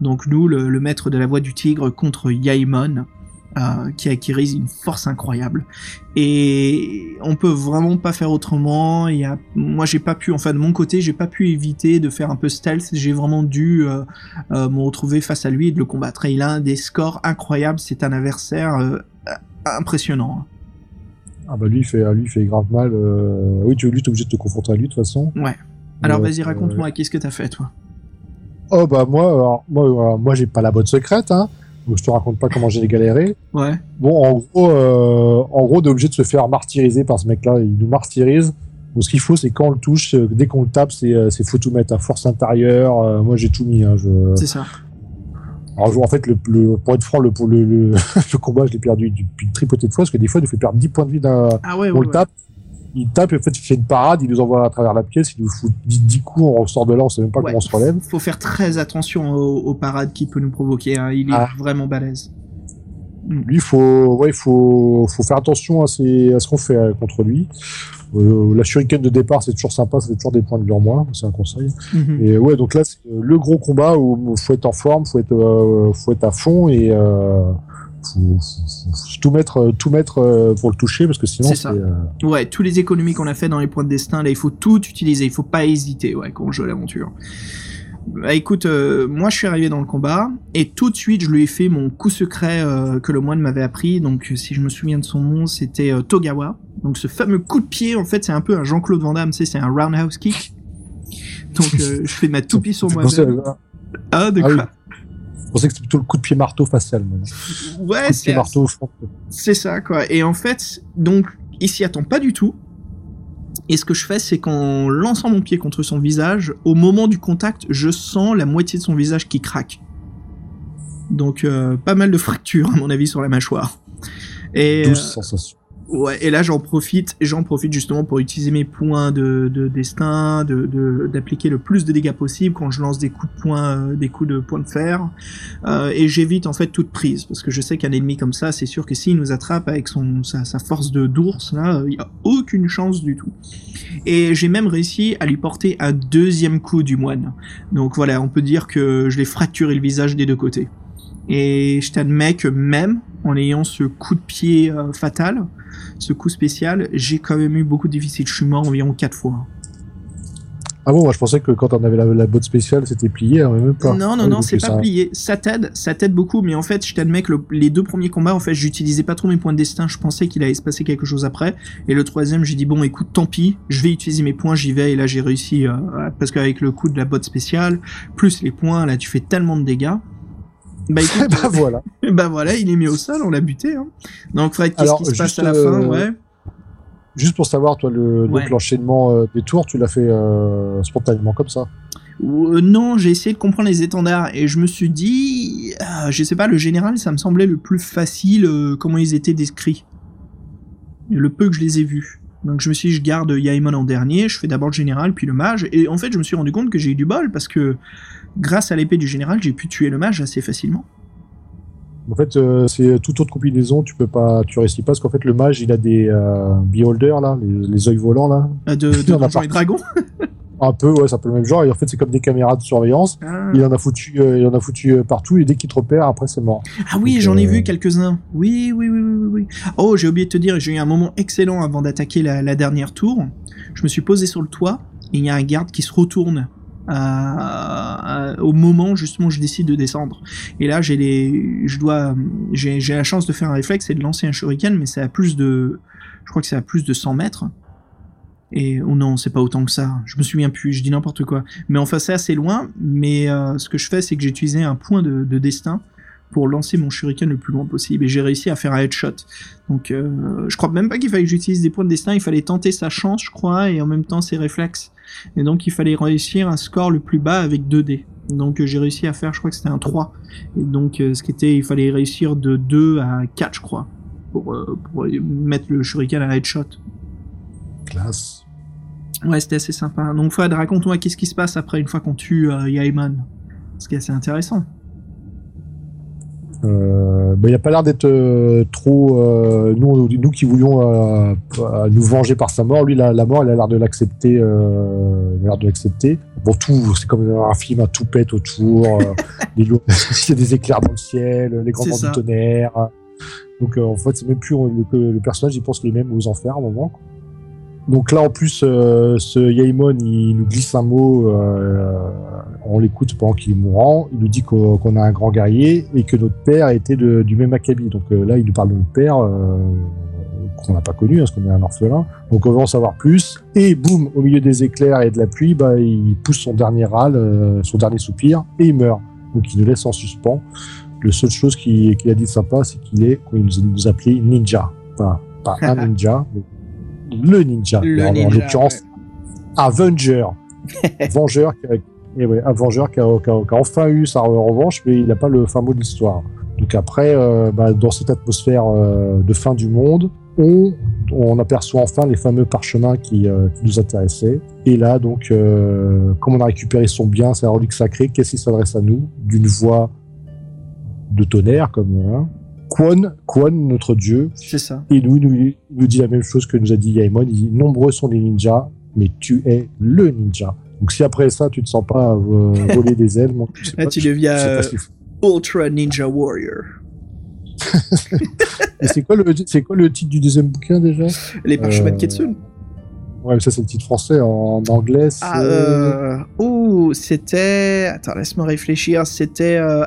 Donc nous, le, le, maître de la voix du tigre contre Yaimon. Euh, qui acquérit une force incroyable. Et on peut vraiment pas faire autrement. Il y a, moi, j'ai pas pu, enfin de mon côté, j'ai pas pu éviter de faire un peu stealth. J'ai vraiment dû euh, euh, me retrouver face à lui et de le combattre. Et il a un des scores incroyables. C'est un adversaire impressionnant. Ah bah lui, il fait, lui, il fait grave mal. Oui, tu lui, es obligé de te confronter à lui de toute façon. Ouais. Alors vas-y, raconte-moi, qu'est-ce que t'as fait toi? Oh bah moi, alors, moi, moi j'ai pas la bonne secrète, hein. Donc je te raconte pas comment j'ai galéré. Ouais. Bon, en gros, euh, en gros, obligé de se faire martyriser par ce mec-là. Il nous martyrise. Donc ce qu'il faut, c'est quand on le touche, euh, dès qu'on le tape, c'est euh, c'est faut tout mettre à force intérieure. Euh, moi, j'ai tout mis. Hein, je... C'est ça. Alors, je- en fait, le, le- pour être franc, le, combat, je l'ai perdu depuis une tripotée de fois, parce que des fois, il nous fait perdre 10 points de vie d'un. Ah ouais, On ouais, le ouais. Il tape, et en fait, il fait une parade, il nous envoie à travers la pièce, il nous fout 10, 10 coups, on ressort de là, on sait même pas Ouais. comment on se relève. Faut faire très attention aux, aux parades qu'il peut nous provoquer. hein. Il est Ah. vraiment balèze. Lui, faut, ouais, faut, faut faire attention à, ses- à ce qu'on fait euh, contre lui. Euh, la shuriken de départ, c'est toujours sympa, ça fait toujours des points de vie en moins, c'est un conseil. Mhm. Et ouais, donc là, c'est le gros combat où faut être en forme, faut être, euh, faut être à fond et euh, faut, faut- faut tout mettre, euh, tout mettre euh, pour le toucher parce que sinon, C'est euh, Ouais, tous les économies qu'on a fait dans les points de destin, là, il faut tout utiliser. Il faut pas hésiter, ouais, quand on joue à l'aventure. Bah écoute, euh, moi je suis arrivé dans le combat et tout de suite je lui ai fait mon coup secret euh, que le moine m'avait appris. Donc si je me souviens de son nom, c'était euh, Togawa. Donc ce fameux coup de pied, en fait, c'est un peu un Jean-Claude Van Damme, c'est un roundhouse kick. Donc je fais ma toupie sur je moi. pensais, à- Ah de Quoi je pensais que c'était plutôt le coup de pied marteau facial. Ouais, c'est marteau, C'est ça, quoi. Et en fait, donc, il s'y attend pas du tout. Et ce que je fais, c'est qu'en lançant mon pied contre son visage, au moment du contact, je sens la moitié de son visage qui craque. Donc, euh, pas mal de fractures, à mon avis, sur la mâchoire. Et, douce euh, sensation. Ouais, et là j'en profite, j'en profite justement pour utiliser mes points de, de destin, de de- d'appliquer le plus de dégâts possible quand je lance des coups de poing, euh, des coups de poing de fer, Euh, et j'évite en fait toute prise parce que je sais qu'un ennemi comme ça, c'est sûr que s'il nous attrape avec son sa, force de d'ours là, il y a aucune chance du tout. Et j'ai même réussi à lui porter un deuxième coup du moine. Donc voilà, on peut dire que je l'ai fracturé le visage des deux côtés. Et je t'admets que même en ayant ce coup de pied euh, fatal, ce coup spécial, j'ai quand même eu beaucoup de difficiles. Je suis mort environ quatre fois. Ah bon, moi je pensais que quand on avait la, la botte spéciale, c'était plié, hein, même pas. Non, non, Ah oui, non, c'est pas ça- plié. Ça t'aide, ça t'aide beaucoup, mais en fait, je t'admets que le- les deux premiers combats, en fait, j'utilisais pas trop mes points de destin. Je pensais qu'il allait se passer quelque chose après. Et le troisième, j'ai dit bon, écoute, tant pis, je vais utiliser mes points, j'y vais. Et là, j'ai réussi euh, parce qu'avec le coup de la botte spéciale, plus les points, là, tu fais tellement de dégâts. Bah écoute, bah voilà. bah voilà, il est mis au sol, on l'a buté. Hein. Donc Fred, qu'est-ce qui se passe à la fin euh, Ouais. Juste pour savoir, toi, le, Ouais. l'enchaînement euh, des tours, tu l'as fait euh, spontanément comme ça? Euh, non, j'ai essayé de comprendre les étendards et je me suis dit, ah, je sais pas, le général, ça me semblait le plus facile, euh, comment ils étaient décrits. Le peu que je les ai vus. Donc je me suis dit, je garde Yaimon en dernier, je fais d'abord le général, puis le mage, et en fait je me suis rendu compte que j'ai eu du bol, parce que grâce à l'épée du général, j'ai pu tuer le mage assez facilement. En fait, euh, c'est toute autre combinaison, tu peux pas, tu réussis pas, parce qu'en fait, le mage, il a des euh, beholders, là, les, les œils volants, là. Euh, De, de Donjons et. Dragons. Un peu, ouais, c'est un peu le même genre, et en fait, c'est comme des caméras de surveillance. Ah. Il en a foutu, euh, il en a foutu euh, partout, et dès qu'il te repère, après, c'est mort. Ah oui, j'en ai vu quelques-uns. Oui, oui, oui, oui, oui, oui. Oh, j'ai oublié de te dire, j'ai eu un moment excellent avant d'attaquer la, la dernière tour. Je me suis posé sur le toit et il y a un garde qui se retourne à- au moment justement où je décide de descendre. Et là, j'ai je dois, j'ai, la chance de faire un réflexe et de lancer un shuriken, mais c'est à plus de, je crois que c'est plus de 100 mètres. Et oh non, c'est pas autant que ça. Je me souviens plus, je dis n'importe quoi. Mais enfin, c'est assez loin. Mais euh, ce que je fais, c'est que j'ai utilisé un point de destin pour lancer mon shuriken le plus loin possible et j'ai réussi à faire un headshot. Donc euh, je crois même pas qu'il fallait que j'utilise des points de destin, il fallait tenter sa chance je crois et en même temps ses réflexes. Et donc il fallait réussir un score le plus bas avec 2 dés. Donc j'ai réussi à faire je crois que c'était un 3. Et donc euh, ce qui était il fallait réussir de 2 à 4 je crois pour, euh, pour mettre le shuriken à headshot. Classe. Ouais, c'était assez sympa. Donc Fred, raconte-moi qu'est-ce qui se passe après une fois qu'on tue euh, Yaimon. Ce qui est assez intéressant. Euh, bah, il a pas l'air d'être euh, trop. euh, nous, nous qui voulions euh, nous venger par sa mort, lui, la, la mort, il a l'air de l'accepter. Euh, l'air de l'accepter. Bon, tout, c'est comme un film, hein, tout pète autour. euh, les lourds- il y a des éclairs dans le ciel, les grands du tonnerre. Donc, euh, en fait, c'est même plus le, le personnage, il pense qu'il est même aux enfers à un moment. quoi. Donc là, en plus, euh, ce Yaimon, il nous glisse un mot. euh, on l'écoute pendant qu'il est mourant. Il nous dit qu'on a un grand guerrier et que notre père était de- du même acabit. Donc euh, là, il nous parle de notre père euh, qu'on n'a pas connu, hein, parce qu'on est un orphelin. Donc on veut en savoir plus. Et boum, au milieu des éclairs et de la pluie, bah, il pousse son dernier râle, euh, son dernier soupir, et il meurt. Donc il nous laisse en suspens. Le seule chose qu'il a dit de sympa, c'est qu'il est, il nous, nous appelait ninja. Enfin, pas un ninja, mais le ninja. Le en, l'occurrence, Avenger. Vengeur qui a, eh ouais, un vengeur qui a, qui a- qui a enfin eu sa revanche, mais il n'a pas le fin mot de l'histoire. Donc après, euh, bah, dans cette atmosphère euh, de fin du monde, on, on aperçoit enfin les fameux parchemins qui, euh, qui nous intéressaient. Et là, donc, comme on a récupéré son bien, sa relique sacrée, qu'est-ce qui s'adresse à nous? D'une voix de tonnerre, comme hein, Kwon, Kwon, notre dieu, C'est ça. et nous, il nous, nous dit la même chose que nous a dit Yaemon. Il dit Nombreux sont les ninjas, mais tu es le ninja. Donc si après ça, tu te sens pas euh, voler des ailes, moi, je sais Là, pas, tu je- deviens je sais pas euh. Ultra Ninja Warrior. Et c'est quoi, le, c'est quoi le titre du deuxième bouquin déjà? Les parchemins de Euh, Ketsune. Ouais, mais ça c'est le titre français. En, anglais, c'est. Ah. Oh, c'était... Attends, laisse-moi réfléchir. C'était euh,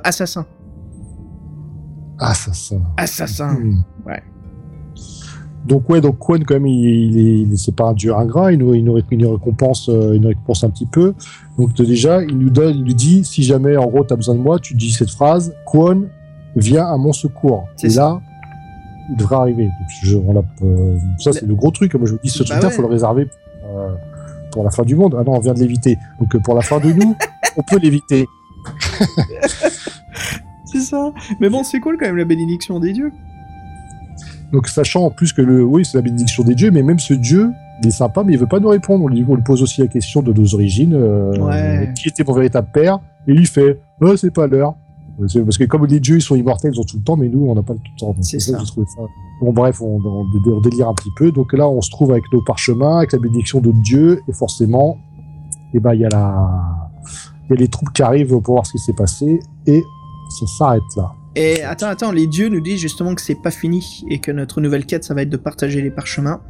Assassin. Assassin. Hmm. Ouais. Donc ouais, donc Kwon quand même, il, il est, il est- c'est pas un dieu ingrat, il nous, il nous, récompense, euh, il nous récompense un petit peu. Donc de- déjà, il nous donne, il nous dit, si jamais en gros t'as besoin de moi, tu dis cette phrase, Kwon, viens à mon secours. C'est Et ça. là, il devrait arriver. Donc, je- on l'a, euh, ça c'est le gros truc. Moi je me dis, ce Bah truc-là, ouais. faut le réserver pour, euh, pour la fin du monde. Ah non, on vient de l'éviter. Donc euh, pour la fin de nous, on peut l'éviter. C'est ça. Mais bon, c'est cool quand même la bénédiction des dieux. Donc sachant en plus que le, oui, c'est la bénédiction des dieux, mais même ce dieu, il est sympa, mais il veut pas nous répondre. On lui, on lui pose aussi la question de nos origines, euh, Ouais. qui était mon véritable père, et lui fait, oh, c'est pas l'heure. C'est- Parce que comme les dieux, ils sont immortels, ils ont tout le temps, mais nous, on n'a pas le tout le temps. C'est ça, ça. Bon, bref, on, on, on délire un petit peu. Donc là, on se trouve avec nos parchemins, avec la bénédiction d'autres dieux, et forcément, eh ben, il y a la, il y a les troupes qui arrivent pour voir ce qui s'est passé, et ça s'arrête là. Et attends, attends, les dieux nous disent justement que c'est pas fini et que notre nouvelle quête, ça va être de partager les parchemins.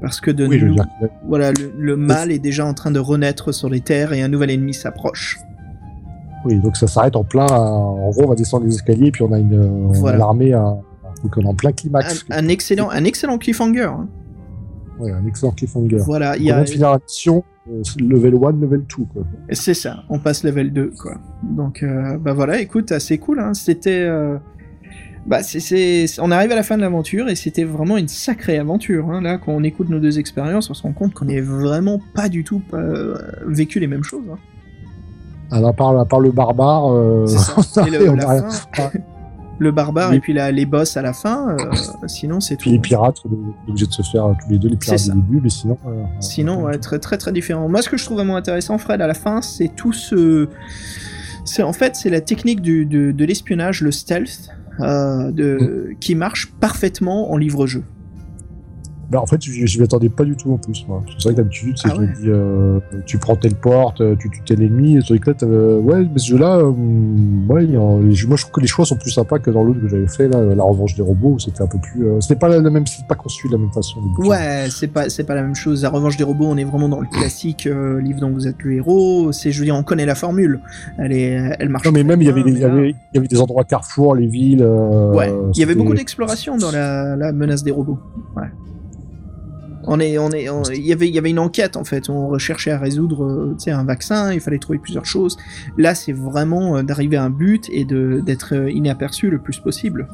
Parce que de Oui, nous, que- voilà, le, le mal est déjà en train de renaître sur les terres et un nouvel ennemi s'approche. Oui, donc ça s'arrête en plein. En gros, on va descendre les escaliers, puis on a une Voilà. l'armée à. Donc on est en plein Un, climax. un excellent, un excellent cliffhanger. hein. Ouais, un excellent cliffhanger. Voilà, il On y a, de finir la mission, euh, level 1, level 2. Quoi. c'est ça, on passe level 2, quoi. Donc, euh, bah voilà, écoute, assez cool, hein. C'était, euh, bah c'est, on arrive à la fin de l'aventure et c'était vraiment une sacrée aventure, hein. Là, quand on écoute nos deux expériences, on se rend compte qu'on est vraiment pas du tout vécu les mêmes choses. hein. Alors, à part, à part le barbare, le, on a rien. fin, le barbare Oui. et puis la, les boss à la fin, euh, sinon c'est tout. Puis les pirates, on est obligé de se faire euh, tous les deux les pirates du début, mais sinon. euh, Sinon, ouais, très très très différent. Moi, ce que je trouve vraiment intéressant, Fred, à la fin, c'est tout ce. C'est en fait, c'est la technique du, de, de l'espionnage, le stealth, euh, de, qui marche parfaitement en livre-jeu. Bah, en fait, je, je m'y attendais pas du tout en plus. moi. C'est vrai que d'habitude, c'est Ah ouais. dis, euh, tu prends telle porte, euh, tu tues tel ennemi, et euh, ouais, mais ce jeu-là, euh, ouais, les- moi je trouve que les choix sont plus sympas que dans l'autre que j'avais fait, là, La Revanche des robots, où c'était un peu plus. c'était pas la, la même, c'était pas conçu de la même façon. Ouais, c'est pas c'est pas la même chose. La revanche des robots, on est vraiment dans le classique livre dont vous êtes le héros. C'est, je veux dire, on connaît la formule. Elle est, elle marche. Non, mais même, il y avait, des, il y mais là- avait, il y avait des endroits carrefour, les villes. Ouais, il y avait beaucoup d'exploration dans la, la menace des robots. Ouais. On est, on est, il y avait, il y avait une enquête en fait. On recherchait à résoudre, euh, tu sais, un vaccin. Il fallait trouver plusieurs choses. Là, c'est vraiment euh, d'arriver à un but et de d'être euh, inaperçu le plus possible.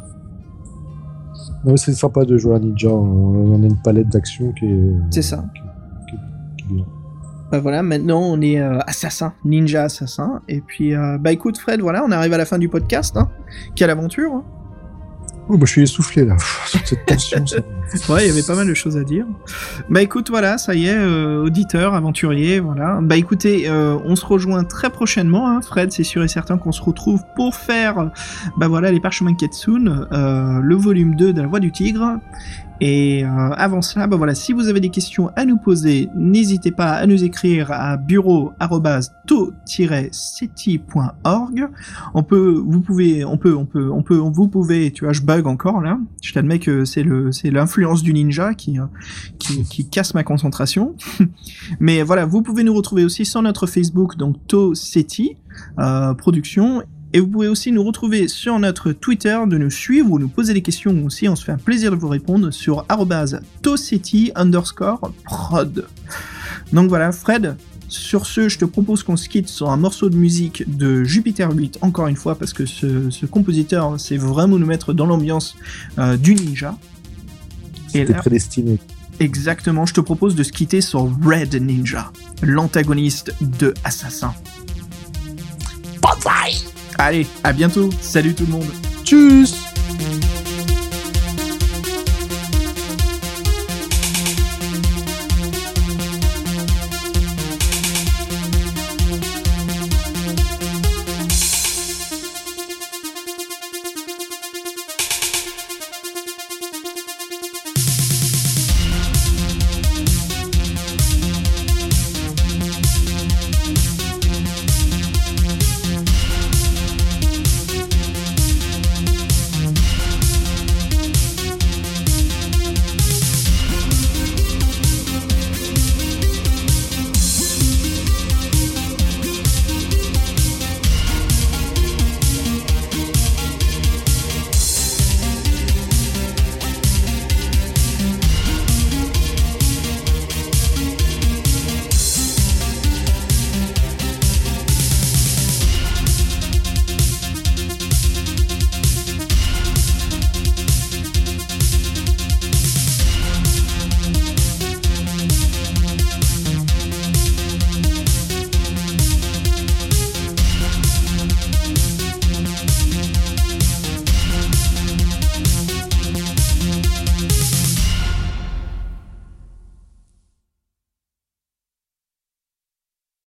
Ouais, c'est sympa de jouer à Ninja. On, on a une palette d'action qui est. C'est ça. qui- qui est bien. Bah voilà, maintenant on est euh, assassin, ninja assassin. Et puis, euh, bah écoute Fred, voilà, on arrive à la fin du podcast. Hein. Quelle aventure. hein. Oh, moi, je suis essoufflé là. Cette tension. ça- Ouais, il y avait pas mal de choses à dire. Bah écoute, voilà, ça y est, euh, auditeur, aventurier, voilà. Bah écoutez, euh, on se rejoint très prochainement, hein, Fred, c'est sûr et certain qu'on se retrouve pour faire, bah voilà, les parchemins Ketsune, euh, le volume 2 de la Voix du Tigre. Et euh, avant cela, bah voilà, si vous avez des questions à nous poser, n'hésitez pas à nous écrire à bureau-to-seti.org. On peut, vous pouvez, on peut, on peut, on peut, vous pouvez, tu vois, je bug encore là. Je t'admets que c'est le, c'est l'influence du ninja qui, euh, qui, qui casse ma concentration. Mais voilà, vous pouvez nous retrouver aussi sur notre Facebook, donc To Seti euh, Production. Et vous pouvez aussi nous retrouver sur notre Twitter, de nous suivre ou nous poser des questions aussi. On se fait un plaisir de vous répondre sur toseti underscore prod. Donc voilà, Fred, Sur ce, je te propose qu'on se quitte sur un morceau de musique de Jupiter 8, encore une fois, parce que ce, ce compositeur, c'est vraiment nous mettre dans l'ambiance euh, du ninja. C'était prédestiné. Exactement, je te propose de se quitter sur Red Ninja, l'antagoniste de Assassin. Allez, à bientôt. Salut tout le monde. Tchuss